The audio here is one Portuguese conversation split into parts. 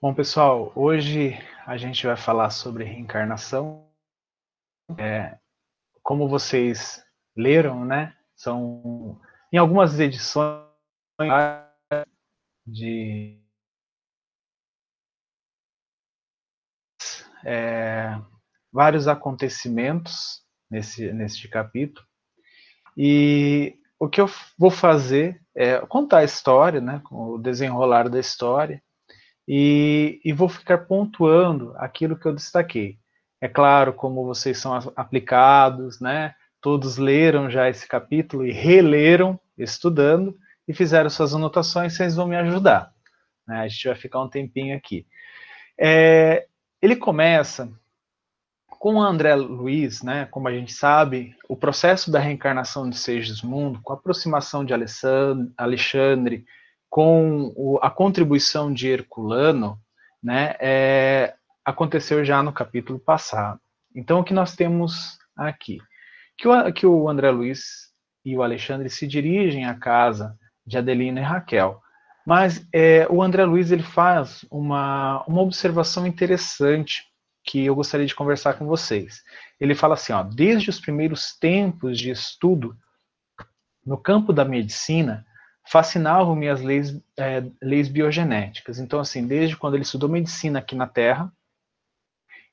Bom, pessoal, hoje a gente vai falar sobre reencarnação. É, como vocês leram, né? São em algumas edições de é, vários acontecimentos nesse, nesse capítulo. E o que eu vou fazer é contar a história, né, o desenrolar da história, e, e, vou ficar pontuando aquilo que eu destaquei. É claro, como vocês são aplicados, né? Todos leram já esse capítulo e releram, estudando, e fizeram suas anotações, vocês vão me ajudar. Né? A gente vai ficar um tempinho aqui. É, ele começa com o André Luiz, né, como a gente sabe, o processo da reencarnação de Segismundo, com a aproximação de Alexandre com o, a contribuição de Herculano, né, é, aconteceu já no capítulo passado. Então, o que nós temos aqui? Que o, que o André Luiz e o Alexandre se dirigem à casa de Adelina e Raquel. Mas é, o André Luiz ele faz uma, uma observação interessante que eu gostaria de conversar com vocês. Ele fala assim, ó, desde os primeiros tempos de estudo no campo da medicina, fascinavam-me as leis, é, leis biogenéticas. Então, assim, desde quando ele estudou medicina aqui na Terra,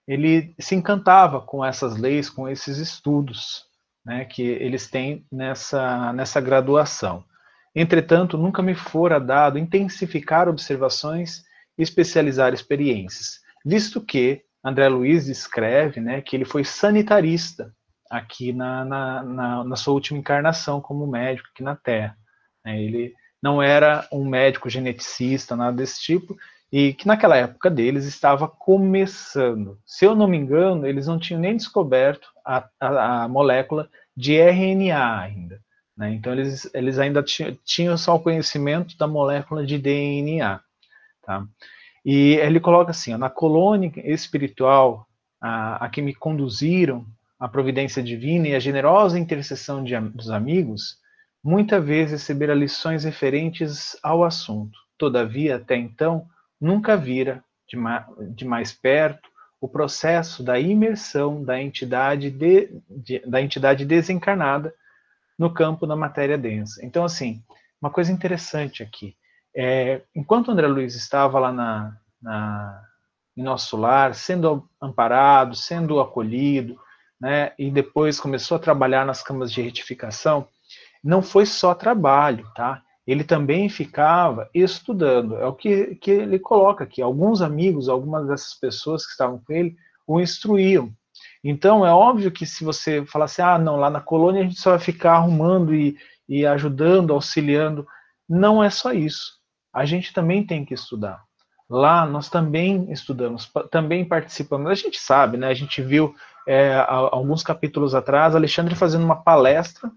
ele se encantava com essas leis, com esses estudos né, que eles têm nessa, nessa graduação. Entretanto, nunca me fora dado intensificar observações e especializar experiências, visto que André Luiz escreve né, que ele foi sanitarista aqui na, na, na, na sua última encarnação como médico aqui na Terra. Né? Ele não era um médico geneticista, nada desse tipo, e que naquela época deles estava começando. Se eu não me engano, eles não tinham nem descoberto a, a, a molécula de RNA ainda. Né? Então, eles, eles ainda tinham, só o conhecimento da molécula de DNA. Tá? E ele coloca assim: ó, na colônia espiritual a, a que me conduziram a providência divina e a generosa intercessão de, dos amigos, muita vez recebera lições referentes ao assunto. Todavia, até então, nunca vira de, ma de mais perto o processo da imersão da entidade, de, de, da entidade desencarnada no campo da matéria densa. Então, assim, uma coisa interessante aqui. É, enquanto André Luiz estava lá na, na, em nosso lar, sendo amparado, sendo acolhido, né, e depois começou a trabalhar nas câmaras de retificação, não foi só trabalho, tá? Ele também ficava estudando. É o que, que ele coloca aqui. Alguns amigos, algumas dessas pessoas que estavam com ele, o instruíam. Então, é óbvio que se você falasse, ah, não, lá na colônia a gente só vai ficar arrumando e, e ajudando, auxiliando. Não é só isso. A gente também tem que estudar. Lá nós também estudamos, também participamos. A gente sabe, né? A gente viu é, alguns capítulos atrás Alexandre fazendo uma palestra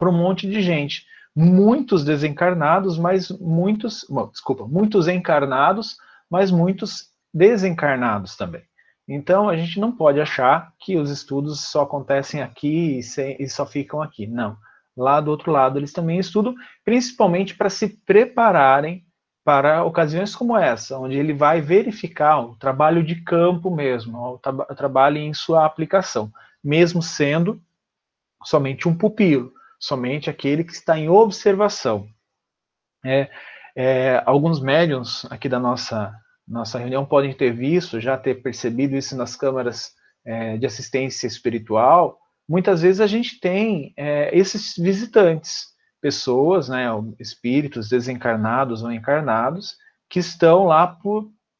para um monte de gente. Muitos desencarnados, mas muitos, bom, desculpa, muitos encarnados, mas muitos desencarnados também. Então a gente não pode achar que os estudos só acontecem aqui e, se, e só ficam aqui. Não. Lá do outro lado eles também estudam, principalmente para se prepararem para ocasiões como essa, onde ele vai verificar o trabalho de campo mesmo, o, tra o trabalho em sua aplicação, mesmo sendo somente um pupilo somente aquele que está em observação. É, é, alguns médiums aqui da nossa, nossa reunião podem ter visto, já ter percebido isso nas câmaras é, de assistência espiritual. Muitas vezes a gente tem é, esses visitantes, pessoas, né, espíritos desencarnados ou encarnados, que estão lá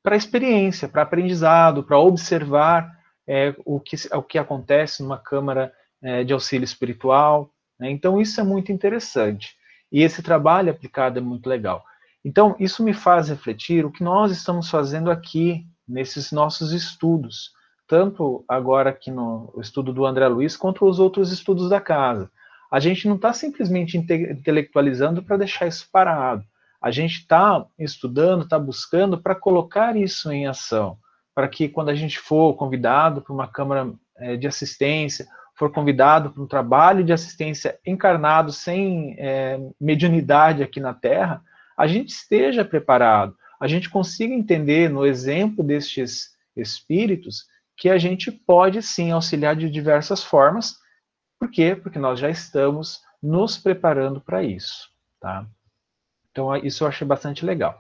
para experiência, para aprendizado, para observar é, o, que, o que acontece numa câmara é, de auxílio espiritual. Né? Então, isso é muito interessante. E esse trabalho aplicado é muito legal. Então, isso me faz refletir o que nós estamos fazendo aqui, nesses nossos estudos, tanto agora aqui no estudo do André Luiz, quanto os outros estudos da casa. A gente não está simplesmente intelectualizando para deixar isso parado. A gente está estudando, está buscando para colocar isso em ação, para que quando a gente for convidado para uma câmara é, de assistência for convidado para um trabalho de assistência encarnado, sem é, mediunidade aqui na Terra, a gente esteja preparado. a gente consiga entender no exemplo destes espíritos que a gente pode sim auxiliar de diversas formas. Por quê? Porque nós já estamos nos preparando para isso, tá? Então isso eu achei bastante legal.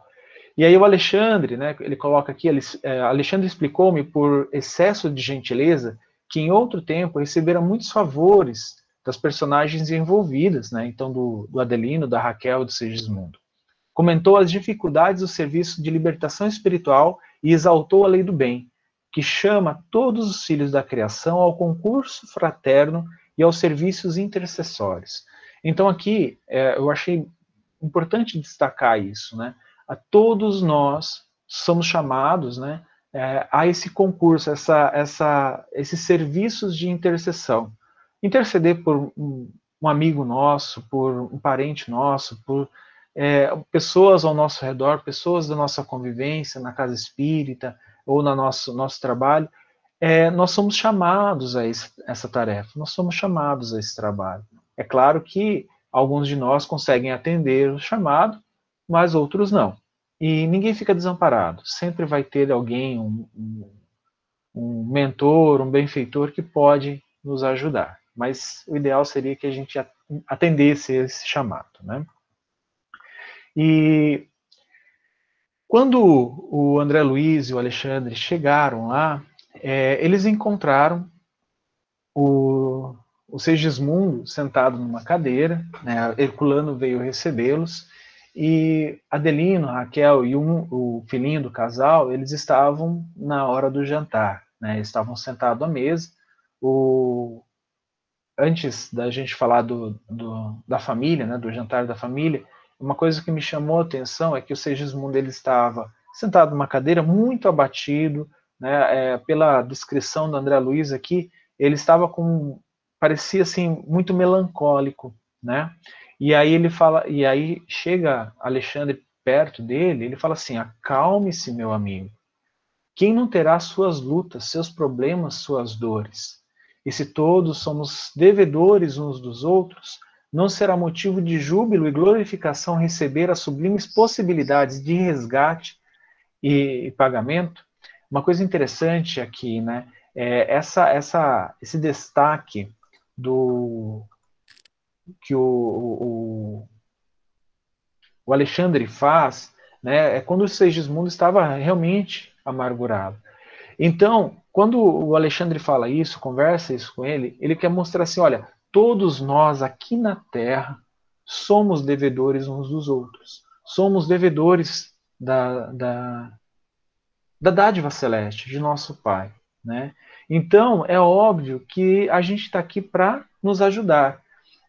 E aí o Alexandre, né, ele coloca aqui, ele, é, Alexandre explicou-me por excesso de gentileza que em outro tempo recebera muitos favores das personagens envolvidas, né, então do, do Adelino, da Raquel do Segismundo. Comentou as dificuldades do serviço de libertação espiritual e exaltou a lei do bem, que chama todos os filhos da criação ao concurso fraterno e aos serviços intercessórios. Então aqui é, eu achei importante destacar isso, né? A todos nós somos chamados, né, é, a esse concurso, essa, essa, esses serviços de intercessão. Interceder por um, amigo nosso, por um parente nosso, por é, pessoas ao nosso redor, pessoas da nossa convivência na casa espírita ou no nosso, nosso trabalho, é, nós somos chamados a esse, essa tarefa, nós somos chamados a esse trabalho. É claro que alguns de nós conseguem atender o chamado, mas outros não. E ninguém fica desamparado, sempre vai ter alguém, um, um, mentor, um benfeitor que pode nos ajudar. Mas o ideal seria que a gente atendesse esse chamado, né? E quando o André Luiz e o Alexandre chegaram lá, é, eles encontraram o, o Segismundo sentado numa cadeira, né, Herculano veio recebê-los, e Adelino, Raquel e um, o filhinho do casal, eles estavam na hora do jantar, né, estavam sentados à mesa. O, antes da gente falar do, do, da família, né, do jantar da família, uma coisa que me chamou a atenção é que o Segismundo ele estava sentado numa cadeira muito abatido, né, é, pela descrição do André Luiz aqui, ele estava com parecia assim muito melancólico, né? E aí ele fala, e aí chega Alexandre perto dele, ele fala assim: "Acalme-se, meu amigo. Quem não terá suas lutas, seus problemas, suas dores? E se todos somos devedores uns dos outros, não será motivo de júbilo e glorificação receber as sublimes possibilidades de resgate e, pagamento. Uma coisa interessante aqui, né, é essa, essa, esse destaque do que o, o, o Alexandre faz, né, é quando o Segismundo estava realmente amargurado. Então, quando o Alexandre fala isso, conversa isso com ele, ele quer mostrar assim, olha, todos nós aqui na Terra somos devedores uns dos outros. Somos devedores da, da, da dádiva celeste, de nosso Pai. Né? Então, é óbvio que a gente está aqui para nos ajudar.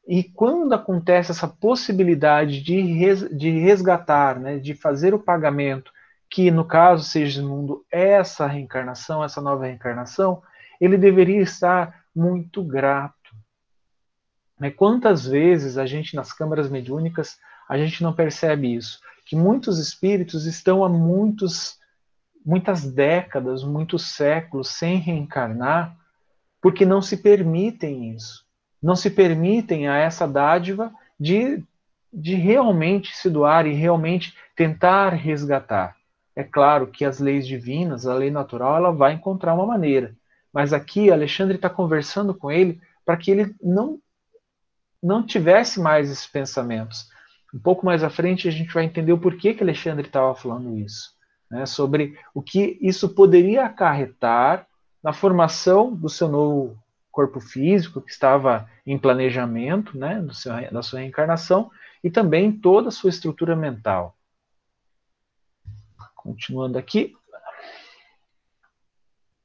E quando acontece essa possibilidade de, res, de resgatar, né, de fazer o pagamento, que no caso seja mundo essa reencarnação, essa nova reencarnação, ele deveria estar muito grato né? Quantas vezes a gente, nas câmaras mediúnicas, a gente não percebe isso? Que muitos espíritos estão há muitos, muitas décadas, muitos séculos sem reencarnar, porque não se permitem isso. Não se permitem a essa dádiva de, de realmente se doar e realmente tentar resgatar. É claro que as leis divinas, a lei natural, ela vai encontrar uma maneira. Mas aqui Alexandre está conversando com ele para que ele não não tivesse mais esses pensamentos. Um pouco mais à frente a gente vai entender o porquê que Alexandre estava falando isso, né, sobre o que isso poderia acarretar na formação do seu novo corpo físico, que estava em planejamento né, seu, da sua reencarnação, e também toda a sua estrutura mental. Continuando aqui.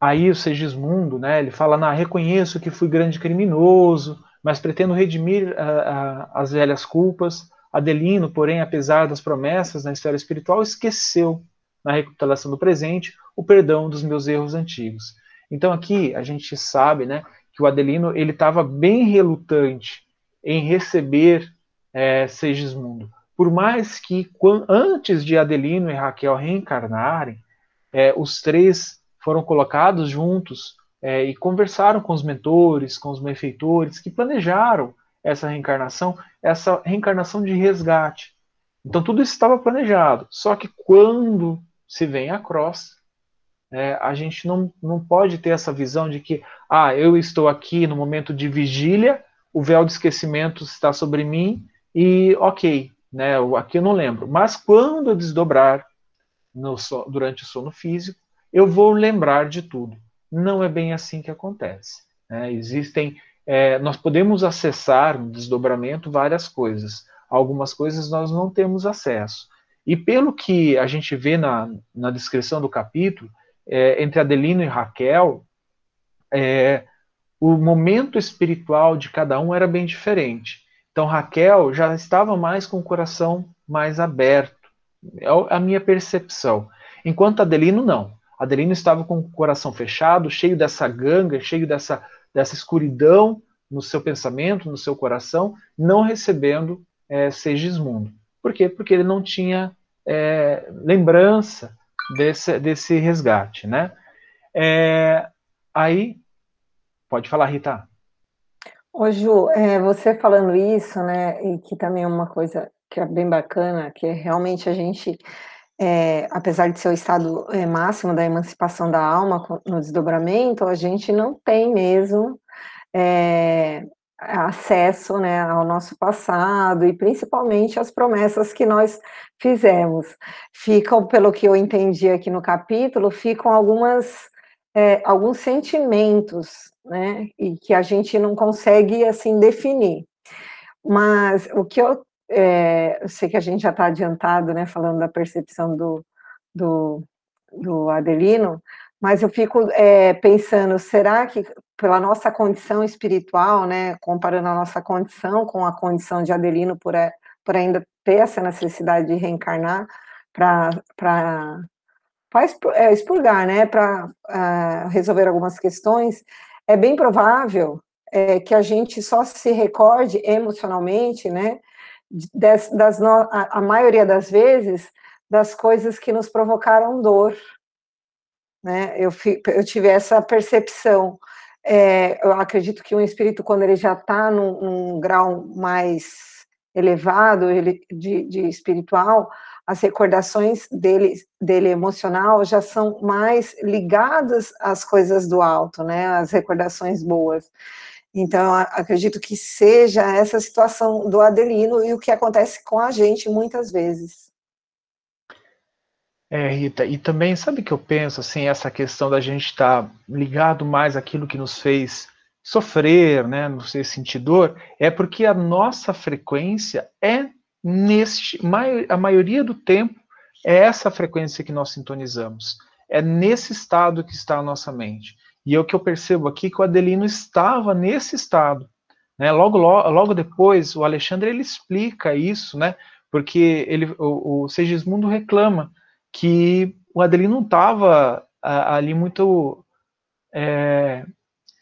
Aí o Segismundo, né, ele fala, na reconheço que fui grande criminoso, mas pretendo redimir uh, uh, as velhas culpas. Adelino, porém, apesar das promessas na esfera espiritual, esqueceu, na recapitulação do presente, o perdão dos meus erros antigos. Então aqui a gente sabe né, que o Adelino ele estava bem relutante em receber é, Segismundo. Por mais que antes de Adelino e Raquel reencarnarem, é, os três foram colocados juntos é, e conversaram com os mentores, com os benfeitores que planejaram essa reencarnação, essa reencarnação de resgate. Então tudo isso estava planejado. Só que quando se vem a cross, é, a gente não, não pode ter essa visão de que, ah, eu estou aqui no momento de vigília, o véu de esquecimento está sobre mim e ok, né, aqui eu não lembro. Mas quando eu desdobrar no, durante o sono físico, eu vou lembrar de tudo. Não é bem assim que acontece. Né? Existem, é, nós podemos acessar no desdobramento várias coisas. Algumas coisas nós não temos acesso. E pelo que a gente vê na, na descrição do capítulo, é, entre Adelino e Raquel, é, o momento espiritual de cada um era bem diferente. Então Raquel já estava mais com o coração mais aberto, é a minha percepção. Enquanto Adelino não. Adelino estava com o coração fechado, cheio dessa ganga, cheio dessa, dessa escuridão no seu pensamento, no seu coração, não recebendo é, Segismundo. Por quê? Porque ele não tinha é, lembrança desse, desse resgate, né? É, aí, pode falar, Rita. Ô Ju, é, você falando isso, né, e que também é uma coisa que é bem bacana, que é realmente a gente, é, apesar de ser o estado é, máximo da emancipação da alma no desdobramento, a gente não tem mesmo é, acesso né, ao nosso passado e principalmente às promessas que nós fizemos. Ficam, pelo que eu entendi aqui no capítulo, ficam algumas é, alguns sentimentos, né, e que a gente não consegue assim definir. Mas o que eu, é, eu sei que a gente já está adiantado, né, falando da percepção do, do, do Adelino, mas eu fico é, pensando, será que pela nossa condição espiritual, né, comparando a nossa condição com a condição de Adelino, por, por ainda ter essa necessidade de reencarnar para é, expurgar, né, para uh, é, resolver algumas questões, é bem provável é, que a gente só se recorde emocionalmente, né, das, das no, a, a maioria das vezes, das coisas que nos provocaram dor, né? Eu, eu tive essa percepção. É, eu acredito que um espírito, quando ele já está num, num, grau mais elevado ele, de, de, espiritual, as recordações dele, dele emocional já são mais ligadas às coisas do alto, né? As recordações boas. Então, acredito que seja essa situação do Adelino e o que acontece com a gente muitas vezes. É, Rita, e também sabe que eu penso assim, essa questão da gente estar tá ligado mais àquilo que nos fez sofrer, né, nos fez sentir dor, é porque a nossa frequência é neste, a maioria do tempo é essa frequência que nós sintonizamos. É nesse estado que está a nossa mente. E é o que eu percebo aqui que o Adelino estava nesse estado. Né? Logo, logo, logo depois, o Alexandre ele explica isso, né? Porque ele, o, o Segismundo reclama que o Adelino não estava ali muito é,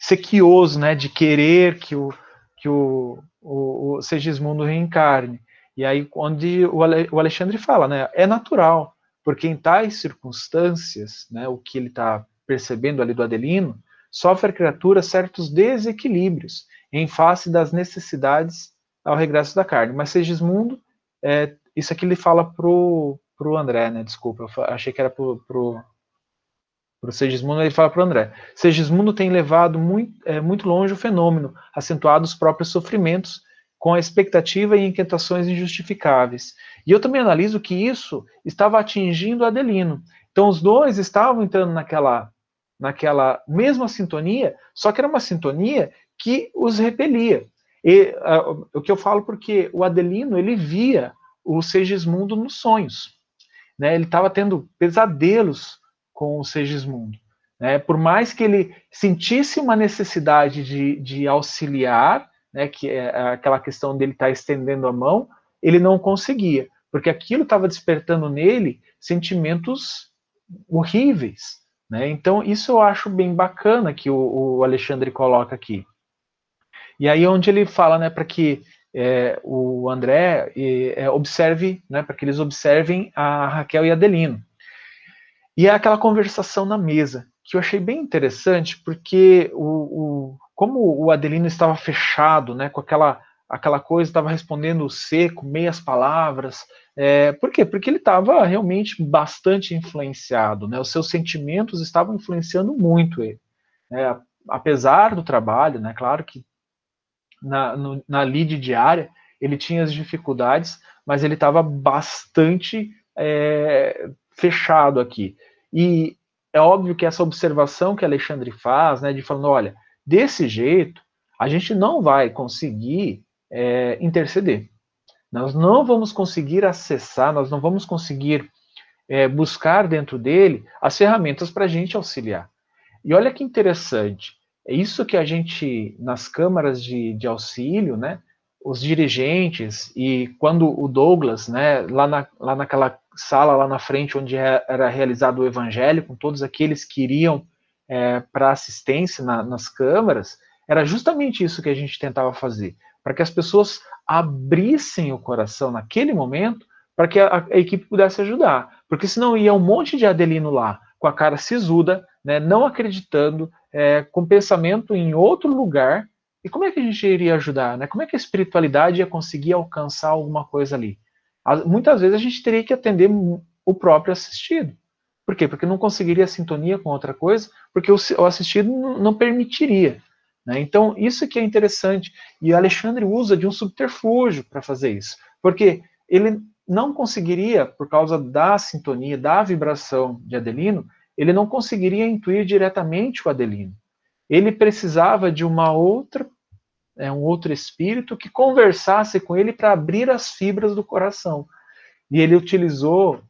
sequioso, né, de querer que o, que o, o, o Segismundo reencarne. E aí, onde o, o Alexandre fala, né, é natural, porque em tais circunstâncias, né, o que ele está percebendo ali do Adelino, sofre a criatura certos desequilíbrios em face das necessidades ao regresso da carne. Mas Segismundo, é, isso aqui ele fala pro pro André, né? Desculpa, eu achei que era pro, pro, pro Segismundo, ele fala pro André. Segismundo tem levado muito, é, muito longe o fenômeno, acentuado os próprios sofrimentos, com a expectativa e inquietações injustificáveis. E eu também analiso que isso estava atingindo Adelino. Então os dois estavam entrando naquela naquela mesma sintonia, só que era uma sintonia que os repelia. E, uh, o que eu falo porque o Adelino ele via o Segismundo nos sonhos né, ele estava tendo pesadelos com o Segismundo. Né, por mais que ele sentisse uma necessidade de, de auxiliar, né, que é aquela questão dele estar tá estendendo a mão, ele não conseguia, porque aquilo estava despertando nele sentimentos horríveis. Né? Então, isso eu acho bem bacana que o, o Alexandre coloca aqui. E aí, onde ele fala né, para que é, o André é, observe, né, para que eles observem a Raquel e Adelino. E é aquela conversação na mesa, que eu achei bem interessante, porque o, o como o Adelino estava fechado, né, com aquela, aquela coisa, estava respondendo seco, meias palavras. É, por quê? Porque ele estava realmente bastante influenciado, né? Os seus sentimentos estavam influenciando muito ele. Né? Apesar do trabalho, né? Claro que na, no, na lead diária ele tinha as dificuldades, mas ele estava bastante é, fechado aqui. E é óbvio que essa observação que Alexandre faz, né, de falando, olha, desse jeito a gente não vai conseguir é, interceder. Nós não vamos conseguir acessar, nós não vamos conseguir é, buscar dentro dele as ferramentas para a gente auxiliar. E olha que interessante, é isso que a gente, nas câmaras de, de auxílio, né, os dirigentes, e quando o Douglas, né, lá, na, lá naquela sala lá na frente onde é, era realizado o evangelho, com todos aqueles que iriam é, para assistência na, nas câmaras, era justamente isso que a gente tentava fazer para que as pessoas abrissem o coração naquele momento para que a, a, equipe pudesse ajudar. Porque senão ia um monte de Adelino lá, com a cara sisuda, né, não acreditando, é, com pensamento em outro lugar. E como é que a gente iria ajudar? Né? Como é que a espiritualidade ia conseguir alcançar alguma coisa ali? Muitas vezes a gente teria que atender o próprio assistido. Por quê? Porque não conseguiria sintonia com outra coisa, porque o assistido não permitiria. Né? Então, isso que é interessante. E Alexandre usa de um subterfúgio para fazer isso. Porque ele não conseguiria, por causa da sintonia, da vibração de Adelino, ele não conseguiria intuir diretamente o Adelino. Ele precisava de uma outra, é, um outro espírito que conversasse com ele para abrir as fibras do coração. E ele utilizou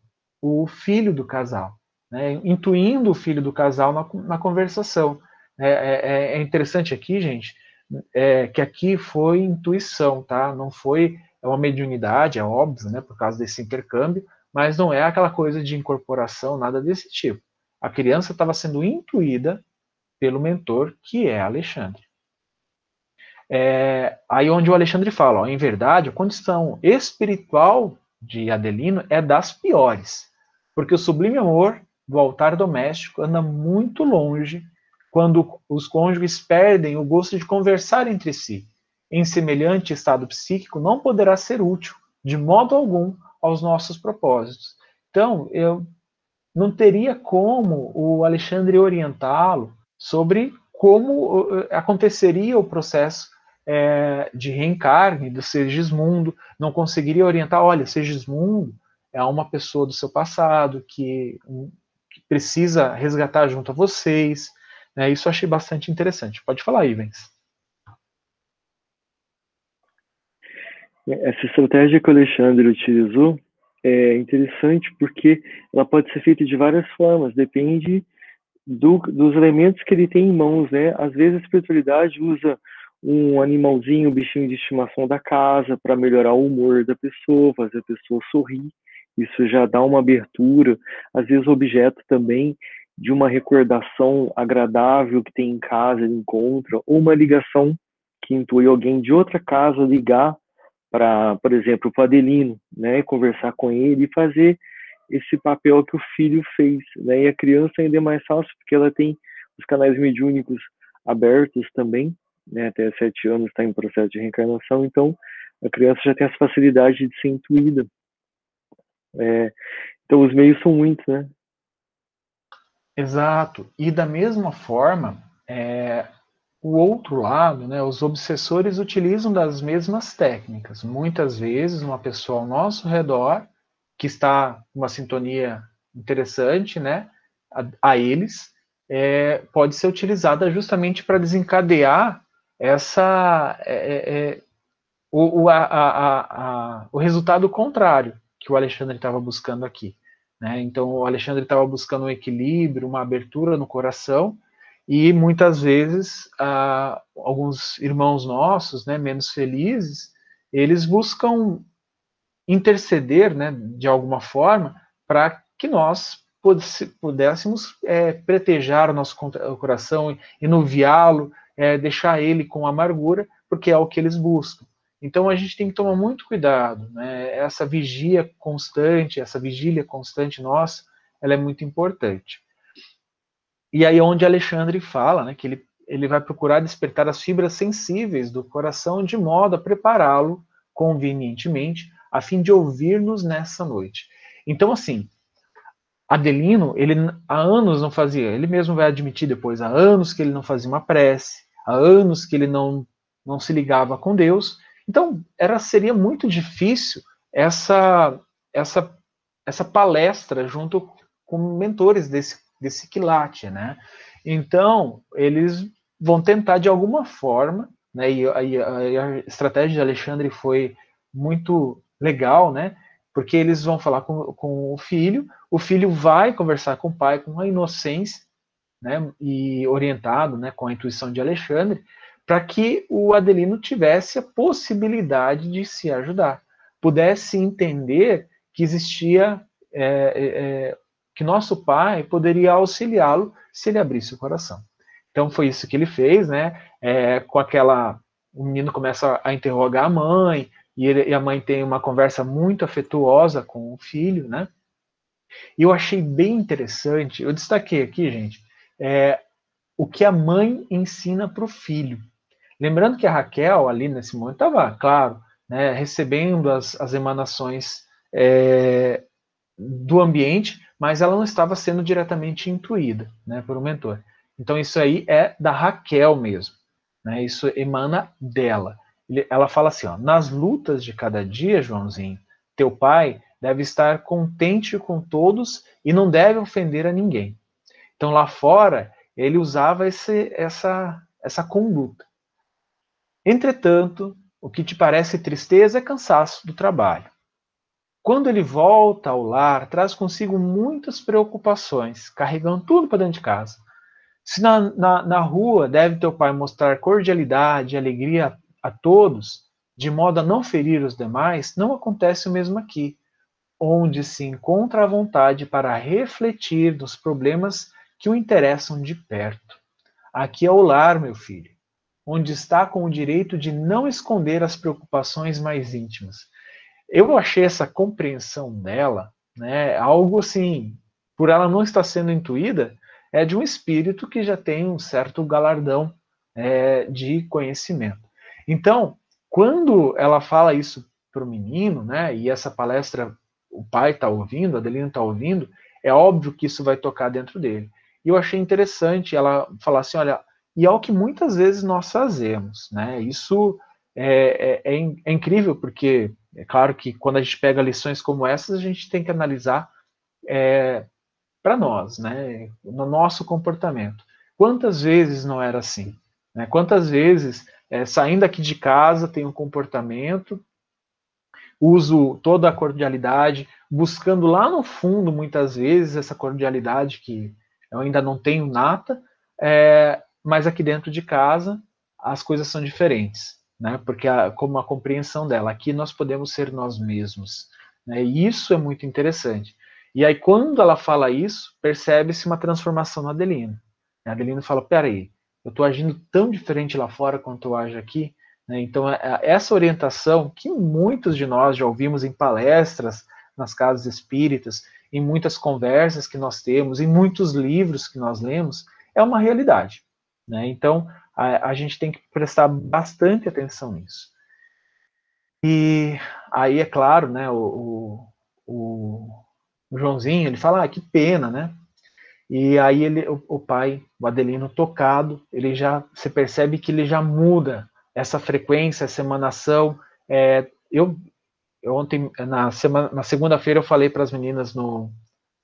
o filho do casal, né, intuindo o filho do casal na, na conversação. É, é, é interessante aqui, gente, é, que aqui foi intuição, tá? Não foi é uma mediunidade, é óbvio, né, por causa desse intercâmbio, mas não é aquela coisa de incorporação, nada desse tipo. A criança estava sendo intuída pelo mentor, que é Alexandre. É, aí onde o Alexandre fala, ó, em verdade, a condição espiritual de Adelino é das piores, porque o sublime amor do altar doméstico anda muito longe quando os cônjuges perdem o gosto de conversar entre si. Em semelhante estado psíquico, não poderá ser útil, de modo algum, aos nossos propósitos. Então, eu não teria como o Alexandre orientá-lo sobre como uh, aconteceria o processo é, de reencarne do Sergismundo, não conseguiria orientar, olha, Sergismundo é uma pessoa do seu passado que, que precisa resgatar junto a vocês, né? Isso eu achei bastante interessante. Pode falar, Ivens. Essa estratégia que o Alexandre utilizou é interessante porque ela pode ser feita de várias formas, depende do, dos elementos que ele tem em mãos, né? Às vezes a espiritualidade usa um animalzinho, um bichinho de estimação da casa para melhorar o humor da pessoa, fazer a pessoa sorrir. Isso já dá uma abertura. Às vezes objeto também de uma recordação agradável que tem em casa, ele encontra, ou uma ligação que intui alguém de outra casa ligar para, por exemplo, o Adelino, né, conversar com ele e fazer esse papel que o filho fez, né? E a criança ainda é mais fácil porque ela tem os canais mediúnicos abertos também, né? Até sete anos está em processo de reencarnação, então a criança já tem essa facilidade de ser intuída. É, então os meios são muitos, né? Exato. E da mesma forma, é, o outro lado, né, os obsessores utilizam das mesmas técnicas. Muitas vezes, uma pessoa ao nosso redor, que está uma sintonia interessante né, a, a eles, é, pode ser utilizada justamente para desencadear essa, é, é, é o, o, a, a, o resultado contrário que o Alexandre estava buscando aqui. Né? Então, o Alexandre estava buscando um equilíbrio, uma abertura no coração, e muitas vezes alguns irmãos nossos, né, menos felizes, eles buscam interceder, né, de alguma forma, para que nós pudéssemos é, pretejar o nosso coração, enuviá-lo, é, deixar ele com amargura, porque é o que eles buscam. Então a gente tem que tomar muito cuidado, né? Essa vigia constante, essa vigília constante nossa, ela é muito importante. E aí é onde Alexandre fala, né, que ele ele vai procurar despertar as fibras sensíveis do coração de modo a prepará-lo convenientemente a fim de ouvir-nos nessa noite. Então, assim, Adelino, ele há anos não fazia, ele mesmo vai admitir depois, há anos que ele não fazia uma prece, há anos que ele não, não se ligava com Deus. Então, era seria muito difícil essa essa essa palestra junto com mentores desse desse quilate, né? Então, eles vão tentar de alguma forma, né? E a, a estratégia de Alexandre foi muito legal, né? Porque eles vão falar com, com o filho, o filho vai conversar com o pai com a inocência, né? E orientado, né? Com a intuição de Alexandre, para que o Adelino tivesse a possibilidade de se ajudar, pudesse entender que existia é, é, é que nosso pai poderia auxiliá-lo se ele abrisse o coração. Então foi isso que ele fez, né? É, com aquela, o menino começa a interrogar a mãe e, ele, e a mãe tem uma conversa muito afetuosa com o filho, né? E eu achei bem interessante. Eu destaquei aqui, gente, é, o que a mãe ensina para o filho. Lembrando que a Raquel ali nesse momento estava, claro, né, recebendo as, as emanações é, do ambiente, mas ela não estava sendo diretamente intuída né, por um mentor. Então isso aí é da Raquel mesmo, né, isso emana dela. Ela fala assim, ó, nas lutas de cada dia, Joãozinho, teu pai deve estar contente com todos e não deve ofender a ninguém. Então lá fora ele usava esse, essa, essa conduta. Entretanto, o que te parece tristeza é cansaço do trabalho. Quando ele volta ao lar, traz consigo muitas preocupações, carregando tudo para dentro de casa. Se na, na, na, rua deve teu pai mostrar cordialidade e alegria a, a todos, de modo a não ferir os demais, não acontece o mesmo aqui, onde se encontra a vontade para refletir nos problemas que o interessam de perto. Aqui é o lar, meu filho, onde está com o direito de não esconder as preocupações mais íntimas eu achei essa compreensão dela, né, algo assim, por ela não estar sendo intuída, é de um espírito que já tem um certo galardão é, de conhecimento. Então, quando ela fala isso para o menino, né, e essa palestra o pai está ouvindo, a Adelina está ouvindo, é óbvio que isso vai tocar dentro dele. E eu achei interessante ela falar assim, olha, e é o que muitas vezes nós fazemos, né? Isso é, é, é, é incrível porque é claro que quando a gente pega lições como essas, a gente tem que analisar é, para nós, né, no nosso comportamento. Quantas vezes não era assim? Né? Quantas vezes, é, saindo aqui de casa, tem um comportamento, uso toda a cordialidade, buscando lá no fundo, muitas vezes, essa cordialidade que eu ainda não tenho nata, é, mas aqui dentro de casa as coisas são diferentes né? Porque a, como a compreensão dela, aqui nós podemos ser nós mesmos, né? E isso é muito interessante. E aí quando ela fala isso, percebe-se uma transformação na Adelina. A Adelina fala: peraí, eu estou agindo tão diferente lá fora quanto eu ajo aqui. Né? Então é, é, essa orientação que muitos de nós já ouvimos em palestras nas casas espíritas, em muitas conversas que nós temos, em muitos livros que nós lemos, é uma realidade. Né? Então, a, a gente tem que prestar bastante atenção nisso. E aí, é claro, né, o, o, o Joãozinho, ele fala, ah, que pena, né? E aí ele, o, o, pai, o Adelino, tocado, ele já, você percebe que ele já muda essa frequência, essa emanação. É, eu, ontem, na, semana, na segunda-feira, eu falei para as meninas no,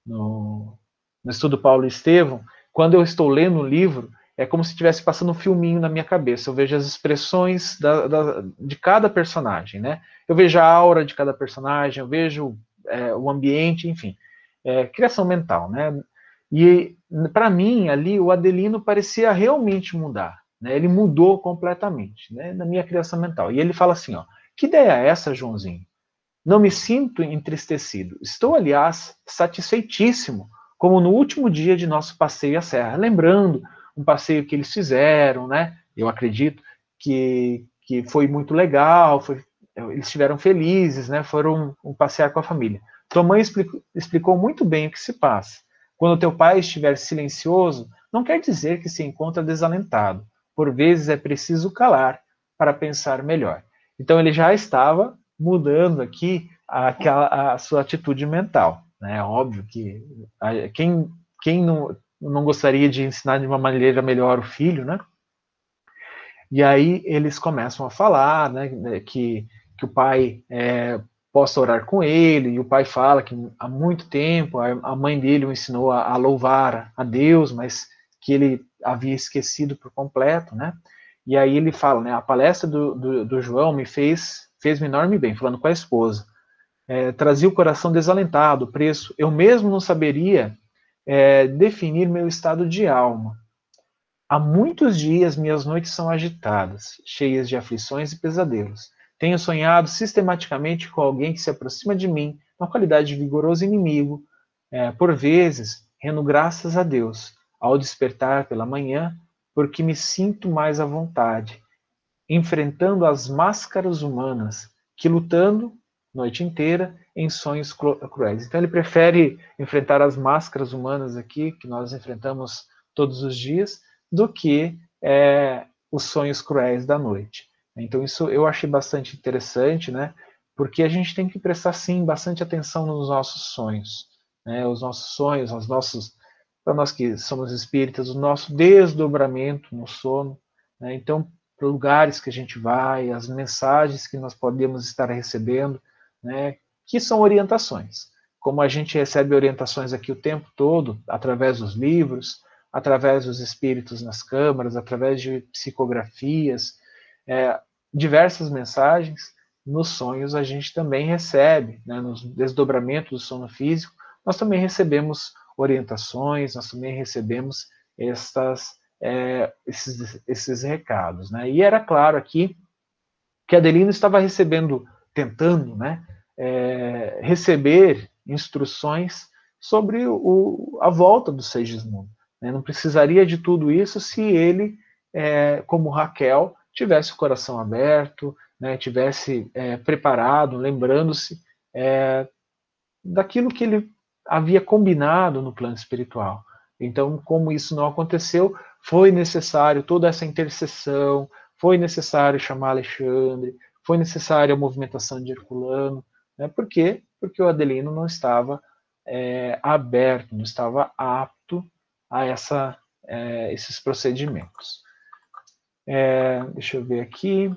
no, no estudo Paulo Estevam, quando eu estou lendo o livro, é como se estivesse passando um filminho na minha cabeça. Eu vejo as expressões da, da, de cada personagem, né? Eu vejo a aura de cada personagem, eu vejo é, o ambiente, enfim. É, criação mental, né? E para mim ali o Adelino parecia realmente mudar, né? Ele mudou completamente, né? Na minha criação mental. E ele fala assim, ó: "Que ideia é essa, Joãozinho? Não me sinto entristecido. Estou, aliás, satisfeitíssimo, como no último dia de nosso passeio à serra, lembrando um passeio que eles fizeram, né? Eu acredito que, que foi muito legal, foi, eles estiveram felizes, né? Foram um, passear com a família. Tua mãe explicou, explicou muito bem o que se passa. Quando teu pai estiver silencioso, não quer dizer que se encontra desalentado. por vezes é preciso calar para pensar melhor. Então ele já estava mudando aqui aquela, a sua atitude mental. Né? É óbvio que quem, quem não, não gostaria de ensinar de uma maneira melhor o filho, né? E aí eles começam a falar né, que, que o pai é, possa orar com ele, e o pai fala que há muito tempo a, mãe dele o ensinou a, a louvar a Deus, mas que ele havia esquecido por completo, né? E aí ele fala, né? A palestra do, do, do João me fez fez-me enorme bem, falando com a esposa. É, trazia o coração desalentado, preço. Eu mesmo não saberia é, definir meu estado de alma. Há muitos dias minhas noites são agitadas, cheias de aflições e pesadelos. Tenho sonhado sistematicamente com alguém que se aproxima de mim, na qualidade de vigoroso inimigo. É, por vezes, rendo graças a Deus ao despertar pela manhã, porque me sinto mais à vontade, enfrentando as máscaras humanas, que lutando noite inteira em sonhos cruéis. Então ele prefere enfrentar as máscaras humanas aqui, que nós enfrentamos todos os dias, do que é, os sonhos cruéis da noite. Então isso eu achei bastante interessante, né? Porque a gente tem que prestar sim bastante atenção nos nossos sonhos, né? Os nossos sonhos, os nossos para nós que somos espíritas, o nosso desdobramento no sono. Né? Então, lugares que a gente vai, as mensagens que nós podemos estar recebendo, né? que são orientações. Como a gente recebe orientações aqui o tempo todo, através dos livros, através dos espíritos nas câmaras, através de psicografias, é, diversas mensagens, nos sonhos a gente também recebe, né, nos desdobramentos do sono físico, nós também recebemos orientações, nós também recebemos estas, é, esses, esses recados. Né? E era claro aqui que Adelino estava recebendo, tentando né, é, receber instruções sobre o, a volta do Segismundo. Né? Não precisaria de tudo isso se ele, é, como Raquel, tivesse o coração aberto, né, tivesse é, preparado, lembrando-se é, daquilo que ele havia combinado no plano espiritual. Então, como isso não aconteceu, foi necessário toda essa intercessão, foi necessário chamar Alexandre, foi necessária a movimentação de Herculano. Né? Por quê? Porque o Adelino não estava é, aberto, não estava apto a essa, é, esses procedimentos. É, deixa eu ver aqui.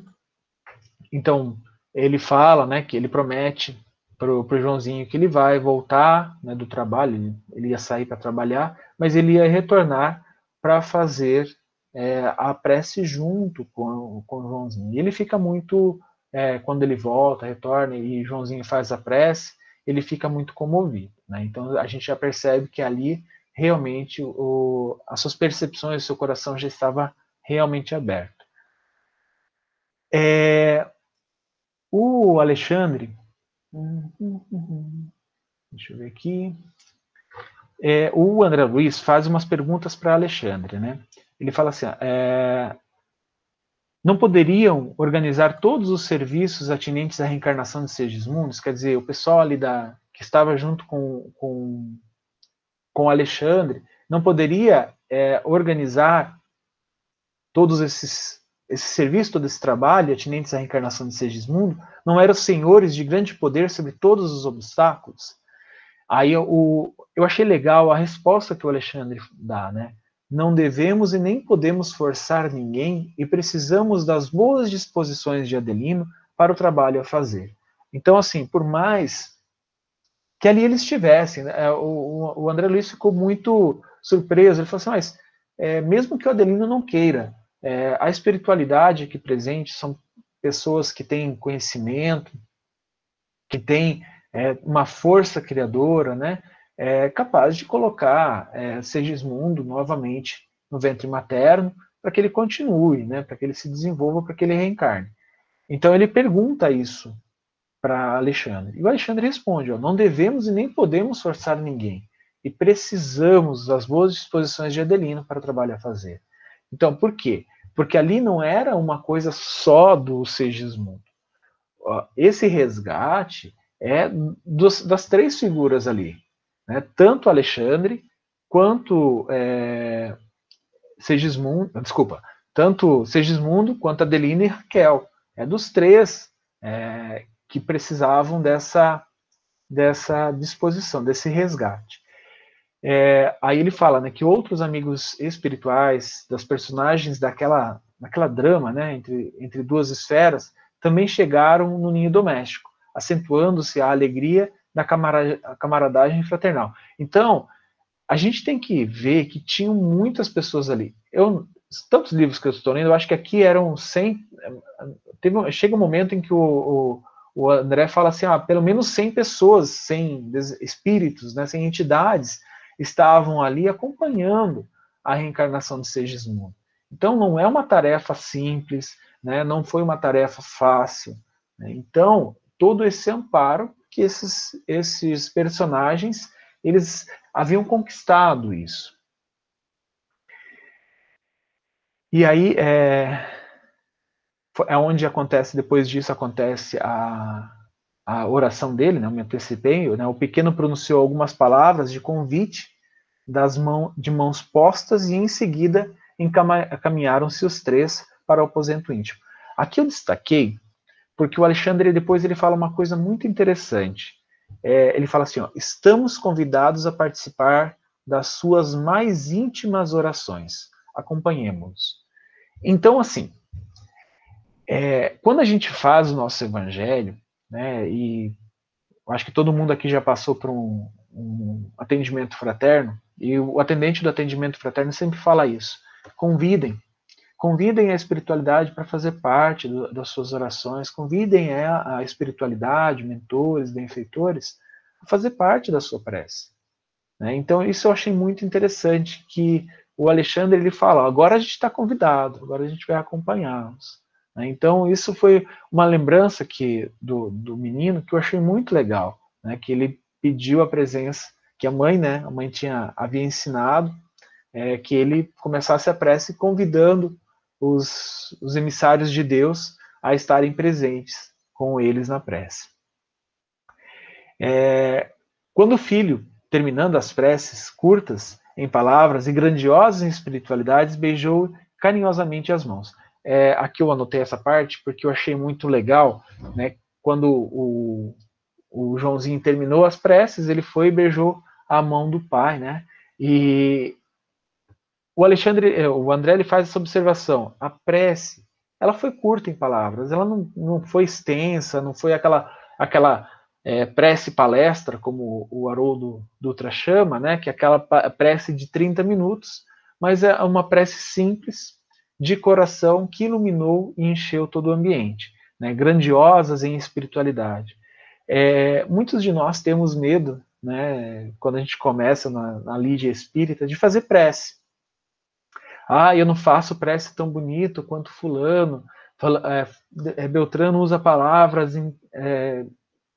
Então, ele fala né, que ele promete pro, pro Joãozinho que ele vai voltar né, do trabalho, ele ia sair para trabalhar, mas ele ia retornar para fazer é, a prece junto com, com o Joãozinho. E ele fica muito, é, quando ele volta, retorna e Joãozinho faz a prece, ele fica muito comovido. Né? Então a gente já percebe que ali realmente o, as suas percepções, o seu coração já estava realmente aberto. É, o Alexandre, Deixa eu ver aqui. É, o André Luiz faz umas perguntas para Alexandre, né? Ele fala assim: é, não poderiam organizar todos os serviços atinentes à reencarnação de Segismundos? Quer dizer, o pessoal ali da, que estava junto com, com, com Alexandre não poderia é, organizar todos esses esse serviço, todo esse trabalho, atinentes à reencarnação de Segismundo, não eram senhores de grande poder sobre todos os obstáculos? Aí eu, eu achei legal a resposta que o Alexandre dá, né? Não devemos e nem podemos forçar ninguém e precisamos das boas disposições de Adelino para o trabalho a fazer. Então, assim, por mais que ali eles estivessem, né? o, o André Luiz ficou muito surpreso. Ele falou assim: mas é, mesmo que o Adelino não queira, é, a espiritualidade aqui presente são pessoas que têm conhecimento, que têm é, uma força criadora, né, é, capaz de colocar é, Segismundo novamente no ventre materno para que ele continue, né, para que ele se desenvolva, para que ele reencarne. Então ele pergunta isso para Alexandre. E o Alexandre responde: ó, não devemos e nem podemos forçar ninguém. E precisamos das boas disposições de Adelino para o trabalho a fazer. Então, por quê? Porque ali não era uma coisa só do Segismundo. Esse resgate é dos, das três figuras ali. Né? Tanto Alexandre, quanto é, Segismundo, desculpa, tanto Segismundo quanto Adelina e Raquel. É dos três é, que precisavam dessa, dessa disposição, desse resgate. É, aí ele fala né, que outros amigos espirituais das personagens daquela, daquela drama né, entre, entre duas esferas também chegaram no ninho doméstico, acentuando-se a alegria da camaradagem fraternal. Então, a gente tem que ver que tinham muitas pessoas ali. Eu, tantos livros que eu estou lendo, eu acho que aqui eram 100. Teve, chega um momento em que o, o, o André fala assim: ah, pelo menos 100 pessoas, 100 espíritos, né, 100 entidades estavam ali acompanhando a reencarnação de Segismundo. Então, não é uma tarefa simples, né, não foi uma tarefa fácil. Né, então, todo esse amparo que esses, esses personagens eles haviam conquistado isso. E aí é, é onde acontece, depois disso acontece a, a oração dele, né, eu me antecipei, né, o pequeno pronunciou algumas palavras de convite das mão, de mãos postas e em seguida encaminharam-se os três para o aposento íntimo. Aqui eu destaquei porque o Alexandre depois ele fala uma coisa muito interessante. É, ele fala assim: ó, estamos convidados a participar das suas mais íntimas orações. Acompanhemos. Então, assim, é, quando a gente faz o nosso evangelho, né, e acho que todo mundo aqui já passou por um, um atendimento fraterno, e o atendente do atendimento fraterno sempre fala isso. Convidem, convidem a espiritualidade para fazer parte do, das suas orações, convidem a, a espiritualidade, mentores, benfeitores, a fazer parte da sua prece. Né? Então, isso eu achei muito interessante, que o Alexandre ele fala, agora a gente está convidado, agora a gente vai acompanhá-los. Né? Então, isso foi uma lembrança que do, do menino que eu achei muito legal, né? que ele pediu a presença, que a mãe, né, a mãe tinha, havia ensinado é, que ele começasse a prece convidando os, os emissários de Deus a estarem presentes com eles na prece. É, quando o filho, terminando as preces curtas em palavras e grandiosas em espiritualidades, beijou carinhosamente as mãos. É, aqui eu anotei essa parte porque eu achei muito legal, né? Quando o, o Joãozinho terminou as preces, ele foi e beijou a mão do pai, né? E o Alexandre, é, o André, ele faz essa observação. A prece, ela foi curta em palavras, ela não, não foi extensa, não foi aquela aquela é, prece palestra, como o Haroldo Dutra chama, né? Que é aquela prece de 30 minutos, mas é uma prece simples, de coração, que iluminou e encheu todo o ambiente, né? Grandiosas em espiritualidade. É, muitos de nós temos medo, né, quando a gente começa na, na Lídia Espírita, de fazer prece. Ah, eu não faço prece tão bonito quanto Fulano. É, é, Beltrano usa palavras é,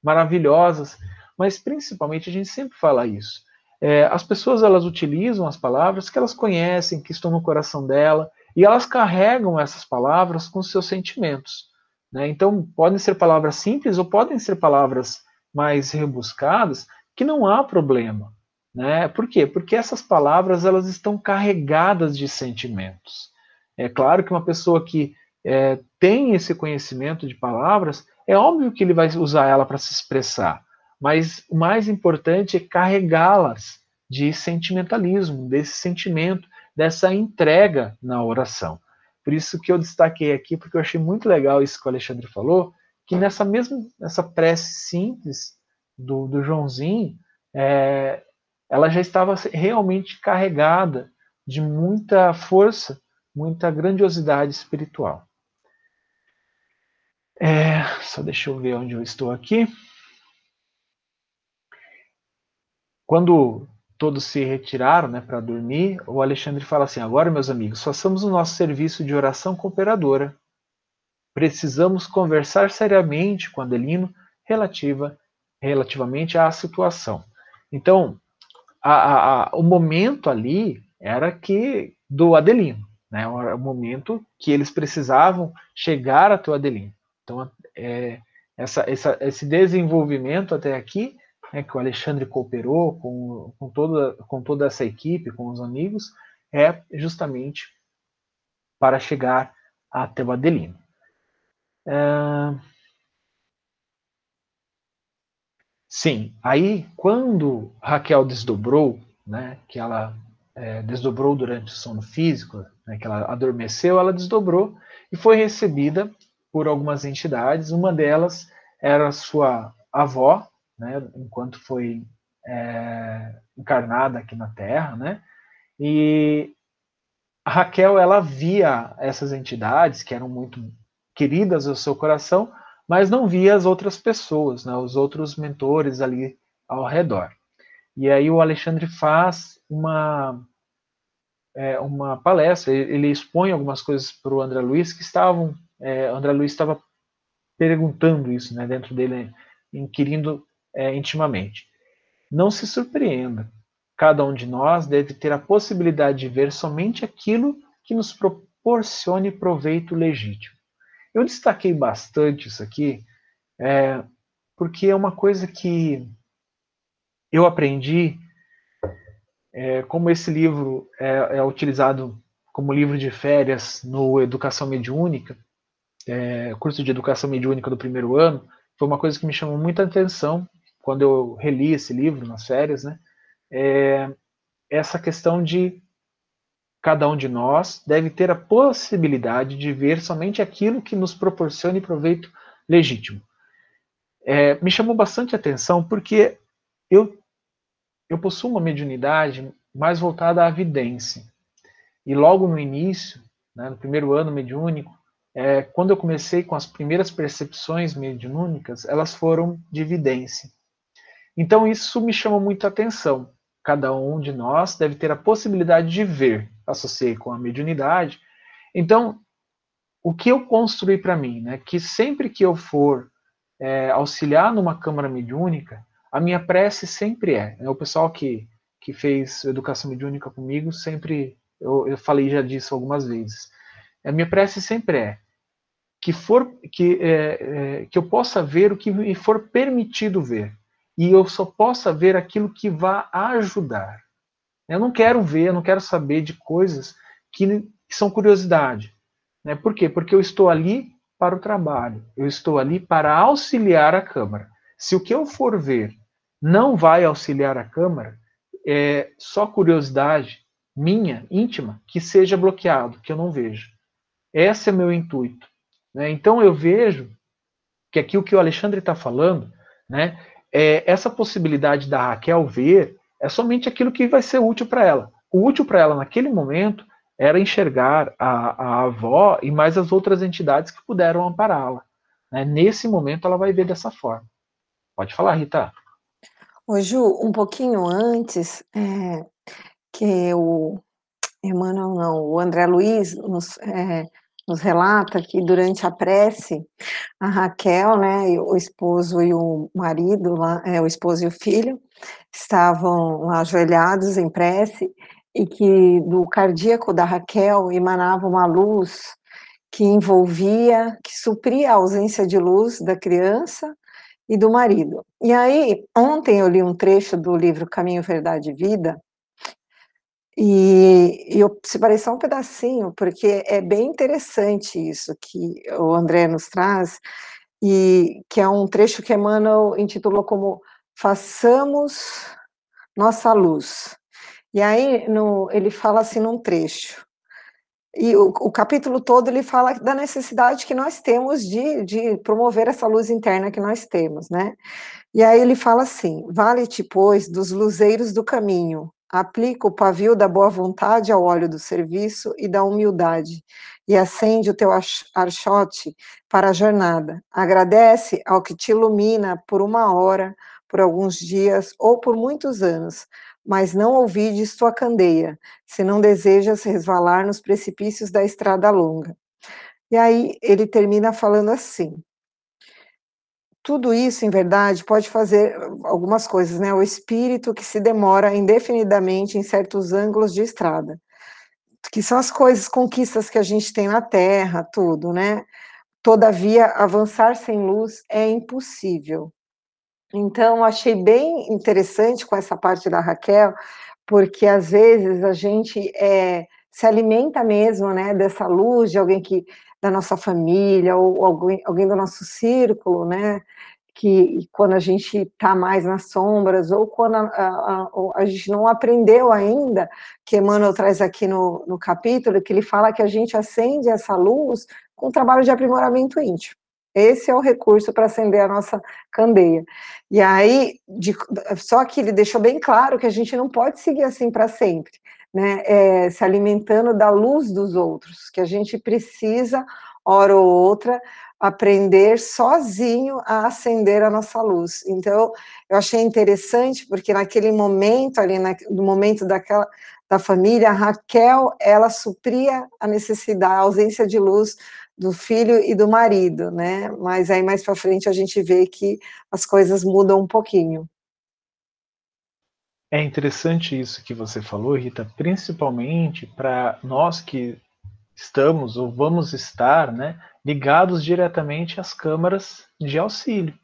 maravilhosas, mas principalmente a gente sempre fala isso. É, as pessoas elas utilizam as palavras que elas conhecem, que estão no coração dela, e elas carregam essas palavras com seus sentimentos. Né? Então, podem ser palavras simples ou podem ser palavras mais rebuscadas, que não há problema. Né? Por quê? Porque essas palavras elas estão carregadas de sentimentos. É claro que uma pessoa que é, tem esse conhecimento de palavras, é óbvio que ele vai usar ela para se expressar, mas o mais importante é carregá-las de sentimentalismo, desse sentimento, dessa entrega na oração. Por isso que eu destaquei aqui, porque eu achei muito legal isso que o Alexandre falou, que nessa mesma essa prece simples do, do Joãozinho, é, ela já estava realmente carregada de muita força, muita grandiosidade espiritual. É, só deixa eu ver onde eu estou aqui. Quando todos se retiraram né, para dormir, o Alexandre fala assim: agora, meus amigos, façamos o nosso serviço de oração cooperadora. Precisamos conversar seriamente com Adelino relativa, relativamente à situação. Então, a, a, o momento ali era que do Adelino, né? O momento que eles precisavam chegar até o Adelino. Então, é, essa, essa, esse desenvolvimento até aqui, né, que o Alexandre cooperou com, com, toda, com toda essa equipe, com os amigos, é justamente para chegar até o Adelino. É... Sim, aí quando Raquel desdobrou, né, que ela é, desdobrou durante o sono físico, né, que ela adormeceu, ela desdobrou e foi recebida por algumas entidades. Uma delas era sua avó, né, enquanto foi é, encarnada aqui na Terra, né, e Raquel ela via essas entidades que eram muito queridas ao seu coração, mas não via as outras pessoas, né, os outros mentores ali ao redor. E aí o Alexandre faz uma é, uma palestra, ele expõe algumas coisas para o André Luiz que estavam, é, André Luiz estava perguntando isso, né, dentro dele, inquirindo é, intimamente. Não se surpreenda, cada um de nós deve ter a possibilidade de ver somente aquilo que nos proporcione proveito legítimo. Eu destaquei bastante isso aqui, é, porque é uma coisa que eu aprendi, é, como esse livro é, é, utilizado como livro de férias no Educação Mediúnica, é, curso de Educação Mediúnica do primeiro ano, foi uma coisa que me chamou muita atenção quando eu reli esse livro nas férias, né? É, essa questão de cada um de nós deve ter a possibilidade de ver somente aquilo que nos proporcione proveito legítimo. É, me chamou bastante atenção porque eu, eu possuo uma mediunidade mais voltada à vidência. E logo no início, né, no primeiro ano mediúnico, é, quando eu comecei com as primeiras percepções mediúnicas, elas foram de vidência. Então isso me chamou muito atenção. Cada um de nós deve ter a possibilidade de ver associei com a mediunidade. Então, o que eu construí para mim, né, que sempre que eu for é, auxiliar numa câmara mediúnica, a minha prece sempre é, né, o pessoal que, que fez educação mediúnica comigo, sempre, eu, eu falei já disso algumas vezes, a minha prece sempre é que, for, que, é, é, que eu possa ver o que me for permitido ver, e eu só possa ver aquilo que vá ajudar. Eu não quero ver, eu não quero saber de coisas que, são curiosidade. Né? Por quê? Porque eu estou ali para o trabalho, eu estou ali para auxiliar a Câmara. Se o que eu for ver não vai auxiliar a Câmara, é só curiosidade minha, íntima, que seja bloqueado, que eu não vejo. Esse é meu intuito. Né? Então eu vejo que aqui o que o Alexandre está falando, né, é essa possibilidade da Raquel ver é somente aquilo que vai ser útil para ela. O útil para ela naquele momento era enxergar a, a avó e mais as outras entidades que puderam ampará-la. Né? Nesse momento ela vai ver dessa forma. Pode falar, Rita. Ô Ju, um pouquinho antes, é, que o Emmanuel, não, o André Luiz nos, é, nos relata que durante a prece, a Raquel, né, o esposo e o marido, lá, é, o esposo e o filho, estavam lá ajoelhados em prece e que do cardíaco da Raquel emanava uma luz que envolvia, que supria a ausência de luz da criança e do marido. E aí, ontem eu li um trecho do livro Caminho, Verdade e Vida, e, e eu separei só um pedacinho, porque é bem interessante isso que o André nos traz, e que é um trecho que Emmanuel intitulou como façamos nossa luz. E aí no, ele fala assim num trecho. E o, o, capítulo todo ele fala da necessidade que nós temos de, de promover essa luz interna que nós temos, né? E aí ele fala assim: vale-te, pois, dos luzeiros do caminho, aplica o pavio da boa vontade ao óleo do serviço e da humildade, e acende o teu archote para a jornada. Agradece ao que te ilumina por uma hora, por alguns dias ou por muitos anos, mas não ouvides tua candeia, se não desejas resvalar nos precipícios da estrada longa. E aí ele termina falando assim: tudo isso, em verdade, pode fazer algumas coisas, né? O espírito que se demora indefinidamente em certos ângulos de estrada, que são as coisas, conquistas que a gente tem na Terra, tudo, né? Todavia, avançar sem luz é impossível. Então, achei bem interessante com essa parte da Raquel, porque às vezes a gente é, se alimenta mesmo, né, dessa luz de alguém que da nossa família ou alguém, alguém do nosso círculo, né, que quando a gente está mais nas sombras, ou quando a, a, a, gente não aprendeu ainda, que Emmanuel traz aqui no, no capítulo, que ele fala que a gente acende essa luz com o trabalho de aprimoramento íntimo. Esse é o recurso para acender a nossa candeia. E aí, de, só que ele deixou bem claro que a gente não pode seguir assim para sempre, né? É, se alimentando da luz dos outros, que a gente precisa, hora ou outra, aprender sozinho a acender a nossa luz. Então, eu achei interessante, porque naquele momento, ali na, no momento daquela, da família, a Raquel, ela supria a necessidade, a ausência de luz do filho e do marido, né? Mas aí mais para frente a gente vê que as coisas mudam um pouquinho. É interessante isso que você falou, Rita, principalmente para nós que estamos ou vamos estar, né, ligados diretamente às câmaras de auxílio.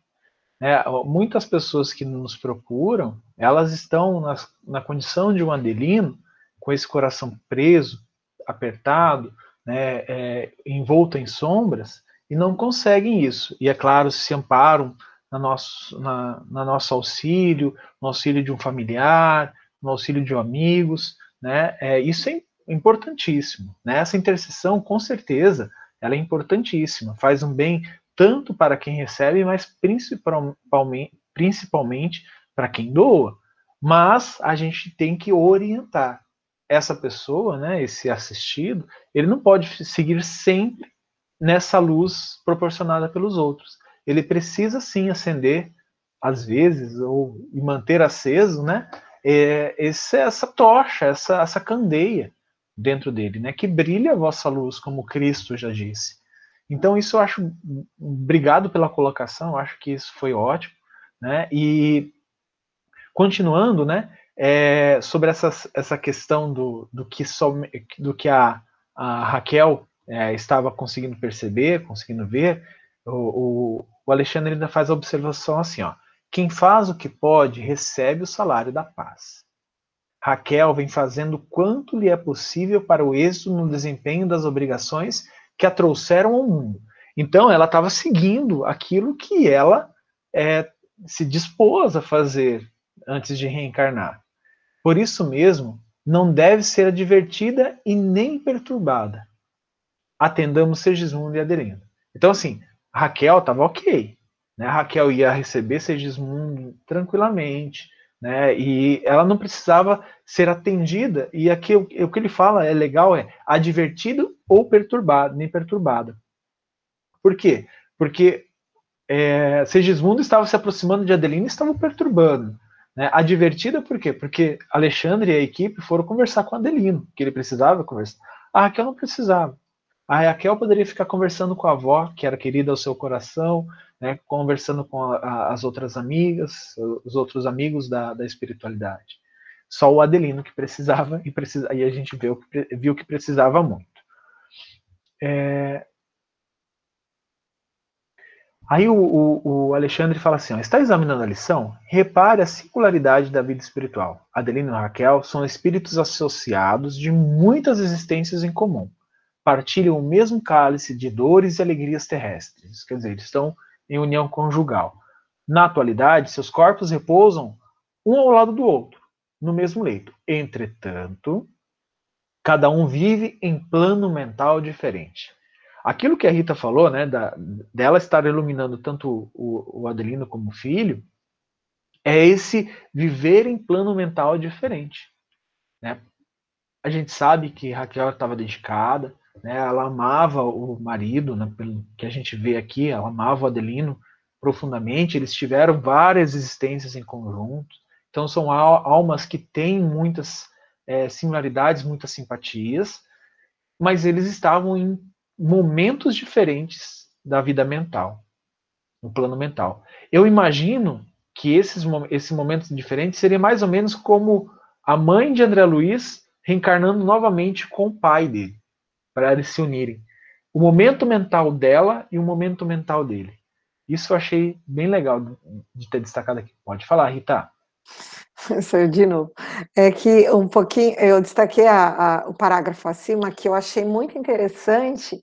É, muitas pessoas que nos procuram, elas estão na, na condição de um adelino, com esse coração preso, apertado, né, é, envolto em sombras, e não conseguem isso. E é claro, se amparam na nosso, na, na nosso auxílio, no auxílio de um familiar, no auxílio de amigos, né? É, isso é importantíssimo. Né? Essa intercessão, com certeza, ela é importantíssima, faz um bem tanto para quem recebe, mas principalmente, principalmente para quem doa. Mas a gente tem que orientar essa pessoa, né, esse assistido, ele não pode seguir sempre nessa luz proporcionada pelos outros. Ele precisa sim acender, às vezes, ou e manter aceso, né, é, esse, essa tocha, essa, essa candeia dentro dele, né? Que brilha a vossa luz, como Cristo já disse. Então isso eu acho, obrigado pela colocação, acho que isso foi ótimo, né? E continuando, né? É, sobre essa, essa questão do, do que só, do que a, a Raquel é, estava conseguindo perceber, conseguindo ver, o, o, Alexandre ainda faz a observação assim, ó. Quem faz o que pode recebe o salário da paz. Raquel vem fazendo quanto lhe é possível para o êxito no desempenho das obrigações que a trouxeram ao mundo. Então, ela estava seguindo aquilo que ela é, se dispôs a fazer antes de reencarnar. Por isso mesmo, não deve ser advertida e nem perturbada. Atendamos Sergismundo e Adelino. Então, assim, Raquel estava ok. Né? Raquel ia receber Sergismundo tranquilamente, né? E ela não precisava ser atendida. E aqui o, o que ele fala é legal é advertido ou perturbado, nem perturbada. Por quê? Porque é, Segismundo estava se aproximando de Adelina e estava perturbando. Né? Advertida por quê? Porque Alexandre e a equipe foram conversar com Adelino, que ele precisava conversar. A Raquel não precisava. A Raquel poderia ficar conversando com a avó, que era querida ao seu coração, né, conversando com a, a, as outras amigas, os outros amigos da, da espiritualidade. Só o Adelino que precisava, e precisa, a gente viu, viu que precisava muito. É... Aí o, o, o, Alexandre fala assim: ó, está examinando a lição? Repare a singularidade da vida espiritual. Adelino e Raquel são espíritos associados de muitas existências em comum. Partilham o mesmo cálice de dores e alegrias terrestres. Quer dizer, eles estão em união conjugal. Na atualidade, seus corpos repousam um ao lado do outro, no mesmo leito. Entretanto, cada um vive em plano mental diferente. Aquilo que a Rita falou, né, da, dela estar iluminando tanto o, o Adelino como o filho, é esse viver em plano mental diferente. Né? A gente sabe que Raquel estava dedicada, né? Ela amava o marido, né? pelo que a gente vê aqui, ela amava o Adelino profundamente. Eles tiveram várias existências em conjunto. Então são almas que têm muitas é, similaridades, muitas simpatias, mas eles estavam em momentos diferentes da vida mental, no plano mental. Eu imagino que esses esse momentos diferentes seria mais ou menos como a mãe de André Luiz reencarnando novamente com o pai dele para eles se unirem. O momento mental dela e o momento mental dele. Isso eu achei bem legal de ter destacado aqui. Pode falar, Rita. Sou de novo. É que um pouquinho, eu destaquei a, a, o parágrafo acima, que eu achei muito interessante,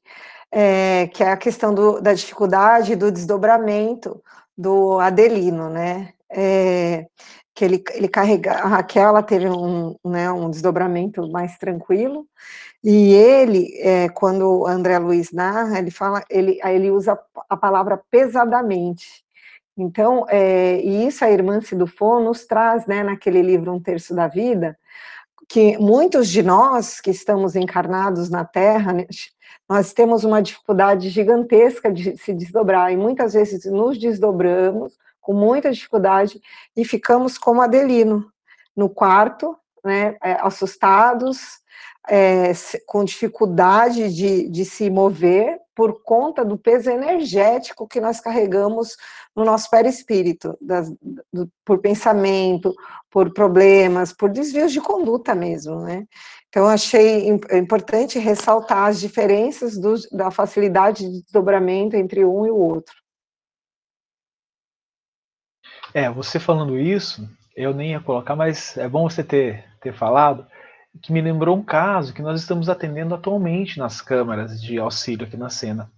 é, que é a questão do, da dificuldade do desdobramento do Adelino, né? É, que ele, ele carrega, a Raquel ela teve um, né, um desdobramento mais tranquilo, e ele, é, quando André Luiz narra, ele fala, ele, ele usa a palavra pesadamente, então, é, e isso a irmã Sidufo nos traz, né, naquele livro Um Terço da Vida, que muitos de nós que estamos encarnados na Terra, né, nós temos uma dificuldade gigantesca de se desdobrar, e muitas vezes nos desdobramos com muita dificuldade e ficamos como Adelino, no quarto, né, é, assustados, é, com dificuldade de, de se mover por conta do peso energético que nós carregamos no nosso perispírito, das, do, por pensamento, por problemas, por desvios de conduta mesmo, né? Então, achei importante ressaltar as diferenças do, da facilidade de desdobramento entre um e o outro. É, você falando isso, eu nem ia colocar, mas é bom você ter, ter falado, que me lembrou um caso que nós estamos atendendo atualmente nas câmaras de auxílio aqui na cena.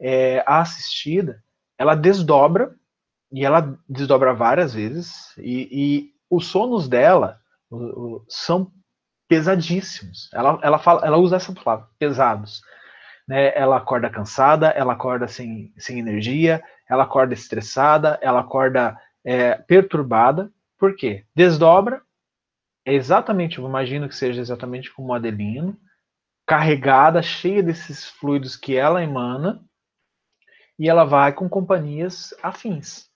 É, a assistida, ela desdobra, e ela desdobra várias vezes, e, e os sonos dela o, o, são pesadíssimos. Ela, ela, fala, ela usa essa palavra, pesados. Né? Ela acorda cansada, ela acorda sem, sem energia, ela acorda estressada, ela acorda é, perturbada. Por quê? Desdobra, é exatamente, eu imagino que seja exatamente como o Adelino, carregada, cheia desses fluidos que ela emana, e ela vai com companhias afins.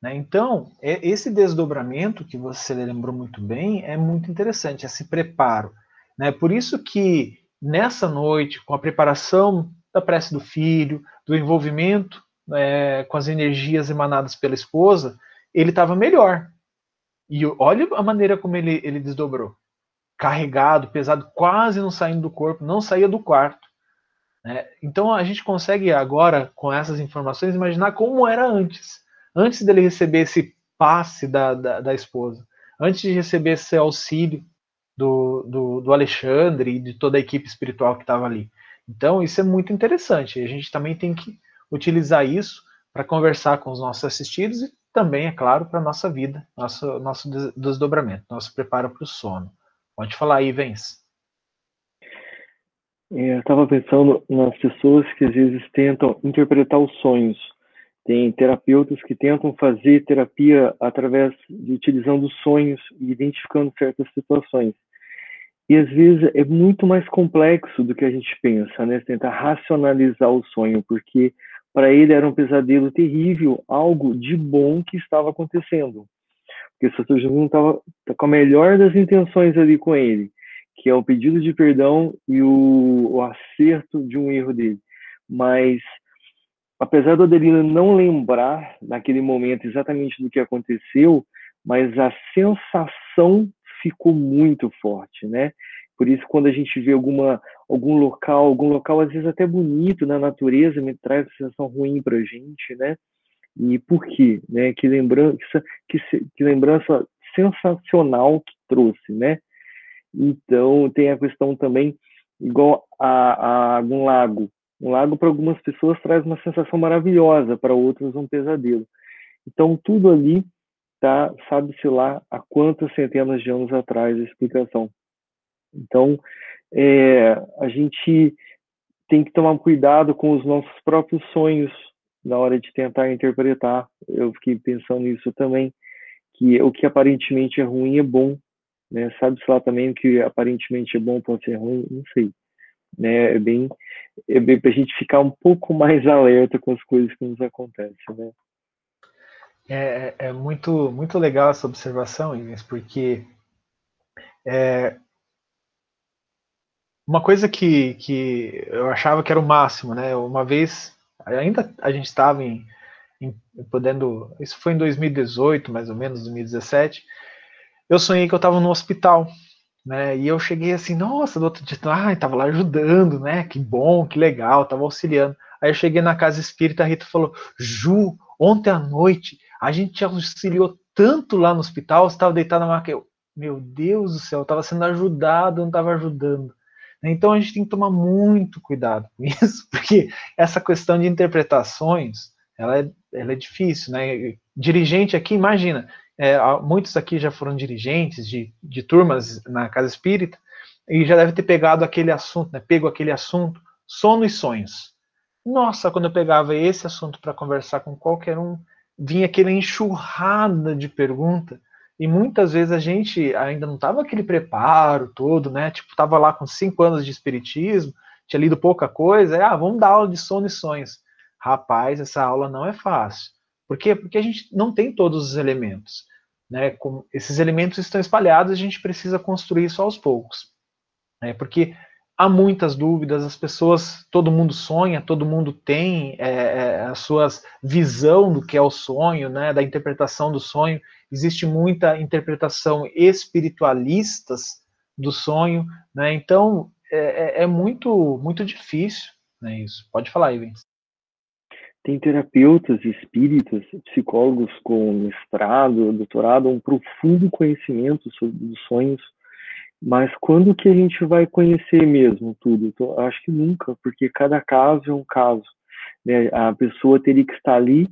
Né? Então, é, esse desdobramento que você lembrou muito bem é muito interessante, esse preparo. Né? Por isso que nessa noite, com a preparação da prece do filho, do envolvimento é, com as energias emanadas pela esposa, ele estava melhor. E olha a maneira como ele, ele desdobrou. Carregado, pesado, quase não saindo do corpo, não saía do quarto. Né? Então a gente consegue agora, com essas informações, imaginar como era antes. Antes dele receber esse passe da, da, da esposa. Antes de receber esse auxílio do, do, do Alexandre e de toda a equipe espiritual que estava ali. Então isso é muito interessante. A gente também tem que utilizar isso para conversar com os nossos assistidos e também, é claro, para a nossa vida, nosso, nosso desdobramento, nosso preparo para o sono. Pode falar aí, Vence. É, eu estava pensando nas pessoas que às vezes tentam interpretar os sonhos. Tem terapeutas que tentam fazer terapia através de utilizando os sonhos e identificando certas situações. E às vezes é muito mais complexo do que a gente pensa, né? Tentar racionalizar o sonho, porque para ele era um pesadelo terrível, algo de bom que estava acontecendo. Porque Santo não estava com a melhor das intenções ali com ele, que é o pedido de perdão e o, o acerto de um erro dele. Mas, apesar do Adelino não lembrar naquele momento exatamente do que aconteceu, mas a sensação ficou muito forte, né? Por isso, quando a gente vê alguma, algum local, algum local às vezes até bonito na natureza, me traz uma sensação ruim para a gente, né? E por quê? Né? Que lembrança, que, que lembrança sensacional que trouxe, né? Então, tem a questão também, igual a, a lago. Um lago, para algumas pessoas, traz uma sensação maravilhosa, para outras, um pesadelo. Então, tudo ali tá, sabe-se lá há quantas centenas de anos atrás a explicação. Então, é, a gente tem que tomar cuidado com os nossos próprios sonhos na hora de tentar interpretar. Eu fiquei pensando nisso também, que o que aparentemente é ruim é bom, né? Sabe-se lá também o que aparentemente é bom pode ser ruim, não sei. Né? É bem, é bem para a gente ficar um pouco mais alerta com as coisas que nos acontecem, né? É, é muito, muito legal essa observação, Inês, porque é, uma coisa que, que eu achava que era o máximo, né? Uma vez, ainda a gente estava em, em, podendo, isso foi em 2018, mais ou menos, 2017, eu sonhei que eu estava no hospital, né? E eu cheguei assim, nossa, do outro dia, ah, estava lá ajudando, né? Que bom, que legal, estava auxiliando. Aí eu cheguei na casa espírita, a Rita falou, Ju, ontem à noite a gente auxiliou tanto lá no hospital, estava deitado na maca. Eu, meu Deus do céu, estava sendo ajudado, não estava ajudando. Então a gente tem que tomar muito cuidado com isso, porque essa questão de interpretações, ela é, ela é difícil, né? Dirigente aqui, imagina, é, muitos aqui já foram dirigentes de, de turmas na casa espírita e já deve ter pegado aquele assunto, né? Pego aquele assunto, sono e sonhos. Nossa, quando eu pegava esse assunto para conversar com qualquer um, vinha aquela enxurrada de pergunta e muitas vezes a gente ainda não estava aquele preparo todo, né? Tipo, estava lá com cinco anos de espiritismo, tinha lido pouca coisa, é, ah, vamos dar aula de sono e sonhos. Rapaz, essa aula não é fácil. Por quê? Porque a gente não tem todos os elementos. Né? Com, esses elementos estão espalhados, a gente precisa construir isso aos poucos. Né? Porque há muitas dúvidas, as pessoas, todo mundo sonha, todo mundo tem é, é, a sua visão do que é o sonho, né, da interpretação do sonho. Existe muita interpretação espiritualistas do sonho, né, então é, é, é muito, muito difícil né, isso. Pode falar, Ivens. Tem terapeutas espíritas, psicólogos com mestrado, doutorado, um profundo conhecimento sobre os sonhos mas quando que a gente vai conhecer mesmo tudo? Então, acho que nunca, porque cada caso é um caso. Né? A pessoa teria que estar ali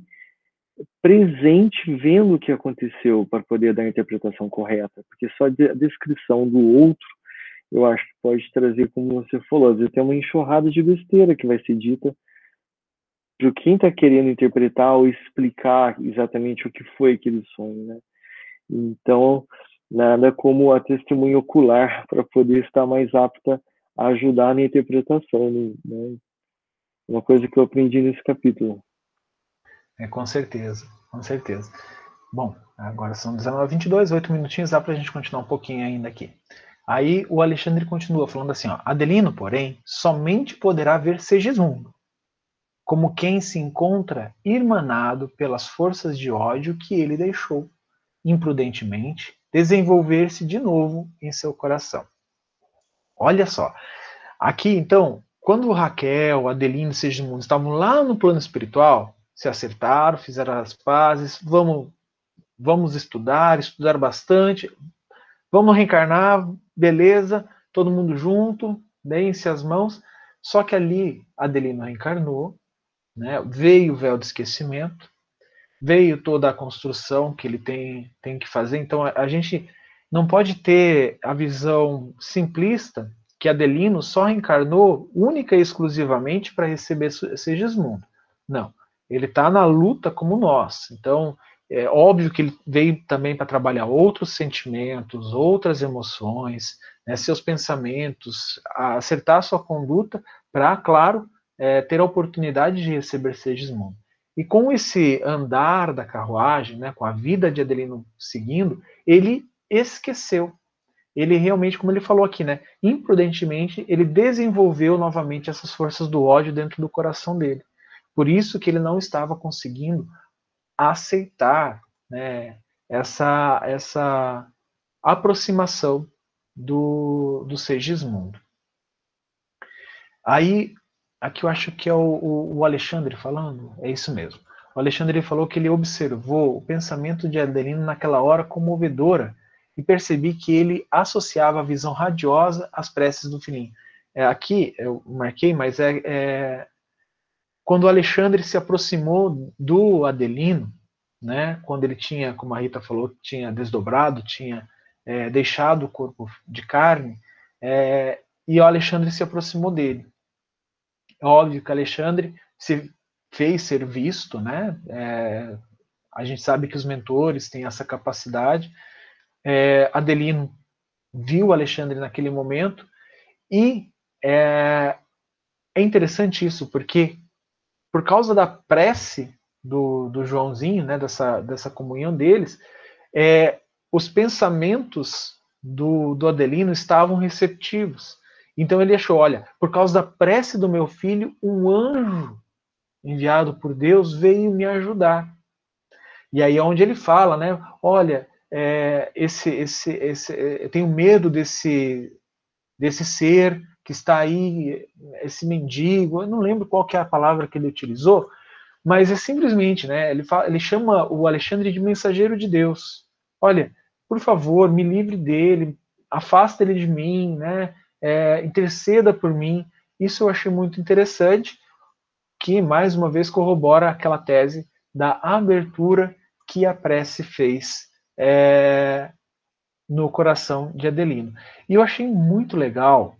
presente, vendo o que aconteceu para poder dar a interpretação correta, porque só a descrição do outro, eu acho que pode trazer, como você falou, às vezes tem uma enxurrada de besteira que vai ser dita para quem está querendo interpretar ou explicar exatamente o que foi aquele sonho, né? Então, nada como a testemunha ocular para poder estar mais apta a ajudar na interpretação. Né? Uma coisa que eu aprendi nesse capítulo. É, com certeza, com certeza. Bom, agora são 19h22, oito minutinhos, dá para a gente continuar um pouquinho ainda aqui. Aí o Alexandre continua falando assim: ó, Adelino, porém, somente poderá ver Segismundo, como quem se encontra irmanado pelas forças de ódio que ele deixou, imprudentemente, desenvolver-se de novo em seu coração. Olha só. Aqui, então, quando Raquel, Adelino e Segismundo estavam lá no plano espiritual, se acertaram, fizeram as pazes, vamos, vamos estudar, estudar bastante, vamos reencarnar, beleza, todo mundo junto, deem-se as mãos. Só que ali Adelino reencarnou, né, veio o véu do esquecimento, veio toda a construção que ele tem, tem que fazer. Então a, a gente não pode ter a visão simplista que Adelino só reencarnou única e exclusivamente para receber Segismundo. Não, ele está na luta como nós. Então é óbvio que ele veio também para trabalhar outros sentimentos, outras emoções, né, seus pensamentos, acertar sua conduta para, claro, é, ter a oportunidade de receber Segismundo. E com esse andar da carruagem, né, com a vida de Adelino seguindo, ele esqueceu. Ele realmente, como ele falou aqui, né, imprudentemente, ele desenvolveu novamente essas forças do ódio dentro do coração dele. Por isso que ele não estava conseguindo aceitar né, essa, essa aproximação do, do Segismundo. Aí Aqui eu acho que é o, o, Alexandre falando, é isso mesmo. O Alexandre falou que ele observou o pensamento de Adelino naquela hora comovedora e percebi que ele associava a visão radiosa às preces do filhinho. É, aqui eu marquei, mas é, é, quando o Alexandre se aproximou do Adelino, né, quando ele tinha, como a Rita falou, tinha desdobrado, tinha é, deixado o corpo de carne, é, e o Alexandre se aproximou dele. É óbvio que Alexandre se fez ser visto, né? É, a gente sabe que os mentores têm essa capacidade. É, Adelino viu Alexandre naquele momento e é, é interessante isso porque por causa da prece do, do Joãozinho, né, dessa, dessa comunhão deles, é, os pensamentos do, do Adelino estavam receptivos. Então ele achou: olha, por causa da prece do meu filho, um anjo enviado por Deus veio me ajudar. E aí é onde ele fala, né? Olha, é, esse, esse, esse, eu tenho medo desse, desse ser que está aí, esse mendigo. Eu não lembro qual que é a palavra que ele utilizou, mas é simplesmente, né? Ele, fala, ele chama o Alexandre de mensageiro de Deus. Olha, por favor, me livre dele, afasta ele de mim, né? É, interceda por mim. Isso eu achei muito interessante, que mais uma vez corrobora aquela tese da abertura que a prece fez é, no coração de Adelino. E eu achei muito legal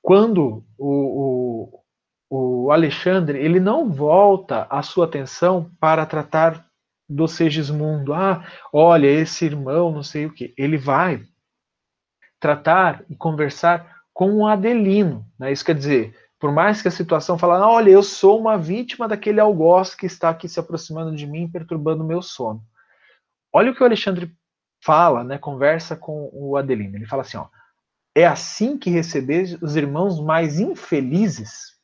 quando o, o, o Alexandre ele não volta a sua atenção para tratar do Segismundo. Ah, olha, esse irmão, não sei o que. Ele vai tratar e conversar com o Adelino. Né? Isso quer dizer, por mais que a situação fale, ah, olha, eu sou uma vítima daquele algoz que está aqui se aproximando de mim, perturbando o meu sono. Olha o que o Alexandre fala, né, conversa com o Adelino. Ele fala assim, ó, é assim que recebeis os irmãos mais infelizes?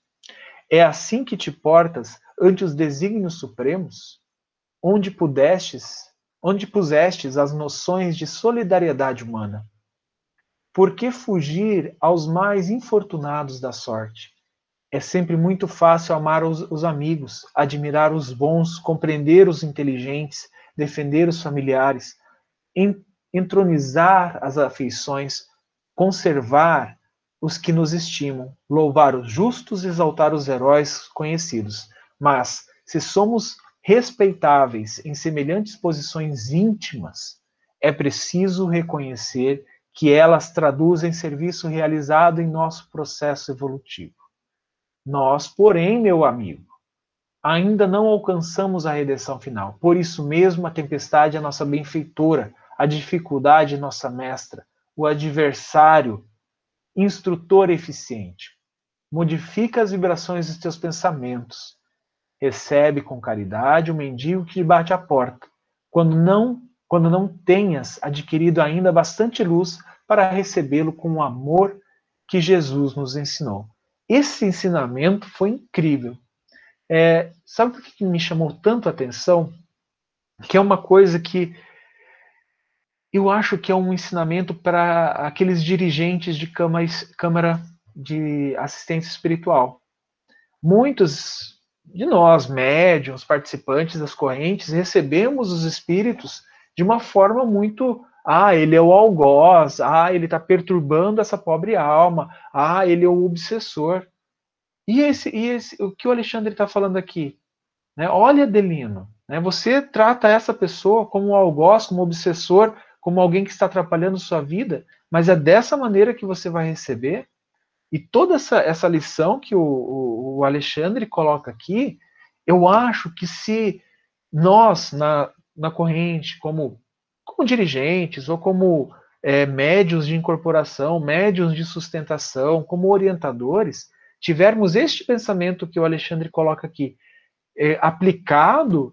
É assim que te portas ante os desígnios supremos? Onde pudestes, onde pusestes as noções de solidariedade humana? Por que fugir aos mais infortunados da sorte? É sempre muito fácil amar os, os amigos, admirar os bons, compreender os inteligentes, defender os familiares, entronizar as afeições, conservar os que nos estimam, louvar os justos, exaltar os heróis conhecidos. Mas, se somos respeitáveis em semelhantes posições íntimas, é preciso reconhecer que elas traduzem serviço realizado em nosso processo evolutivo. Nós, porém, meu amigo, ainda não alcançamos a redenção final. Por isso mesmo, a tempestade é nossa benfeitora, a dificuldade é nossa mestra, o adversário, instrutor eficiente. Modifica as vibrações dos teus pensamentos. Recebe com caridade o mendigo que bate à porta, quando não, quando não tenhas adquirido ainda bastante luz para recebê-lo com o amor que Jesus nos ensinou. Esse ensinamento foi incrível. É, sabe o que me chamou tanto a atenção? Que é uma coisa que eu acho que é um ensinamento para aqueles dirigentes de câmara de assistência espiritual. Muitos de nós, médiums, participantes das correntes, recebemos os espíritos de uma forma muito ah, ele é o algoz. Ah, ele está perturbando essa pobre alma. Ah, ele é o obsessor. E, esse, e esse, o que o Alexandre está falando aqui? Né? Olha, Adelino, né? você trata essa pessoa como um algoz, como um obsessor, como alguém que está atrapalhando sua vida, mas é dessa maneira que você vai receber. E toda essa, essa lição que o, o, o Alexandre coloca aqui, eu acho que se nós, na, na corrente, como como dirigentes ou como é, médios de incorporação, médios de sustentação, como orientadores, tivermos este pensamento que o Alexandre coloca aqui é, aplicado,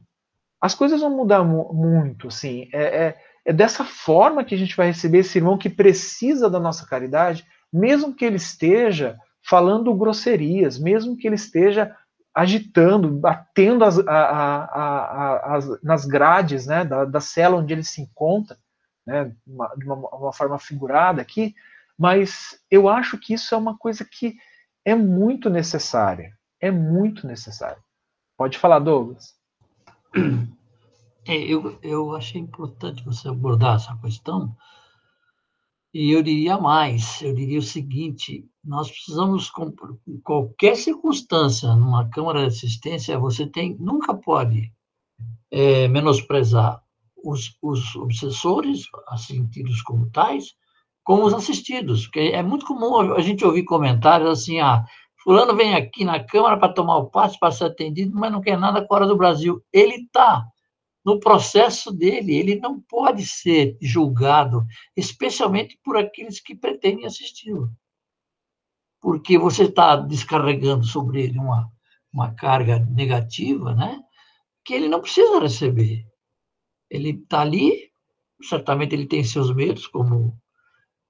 as coisas vão mudar mu muito. Assim, é, é, é dessa forma que a gente vai receber esse irmão que precisa da nossa caridade, mesmo que ele esteja falando grosserias, mesmo que ele esteja agitando, batendo as, a, a, a, nas grades né, da, da, cela onde ele se encontra, né, uma, de uma, uma, forma figurada aqui, mas eu acho que isso é uma coisa que é muito necessária, é muito necessária. Pode falar, Douglas. É, eu, eu achei importante você abordar essa questão, e eu diria mais, eu diria o seguinte, nós precisamos, em qualquer circunstância, numa Câmara de Assistência, você tem, nunca pode é, menosprezar os, os obsessores, assim como tais, como os assistidos, porque é muito comum a gente ouvir comentários assim, ah, fulano vem aqui na Câmara para tomar o passe, para ser atendido, mas não quer nada fora do Brasil. Ele está no processo dele. Ele não pode ser julgado, especialmente por aqueles que pretendem assisti-lo. Porque você está descarregando sobre ele uma, uma carga negativa, né? Que ele não precisa receber. Ele está ali, certamente ele tem seus medos, como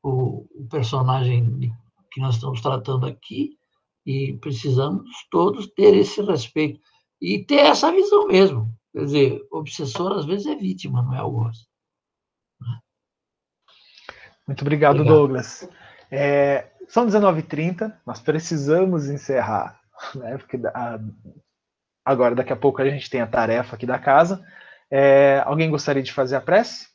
o, o personagem que nós estamos tratando aqui, e precisamos todos ter esse respeito e ter essa visão mesmo. Quer dizer, obsessor às vezes é vítima, não é algoz. Muito obrigado, obrigado. Douglas. É, são 19h30, nós precisamos encerrar, né? Porque a, agora, daqui a pouco, a gente tem a tarefa aqui da casa. É, alguém gostaria de fazer a prece?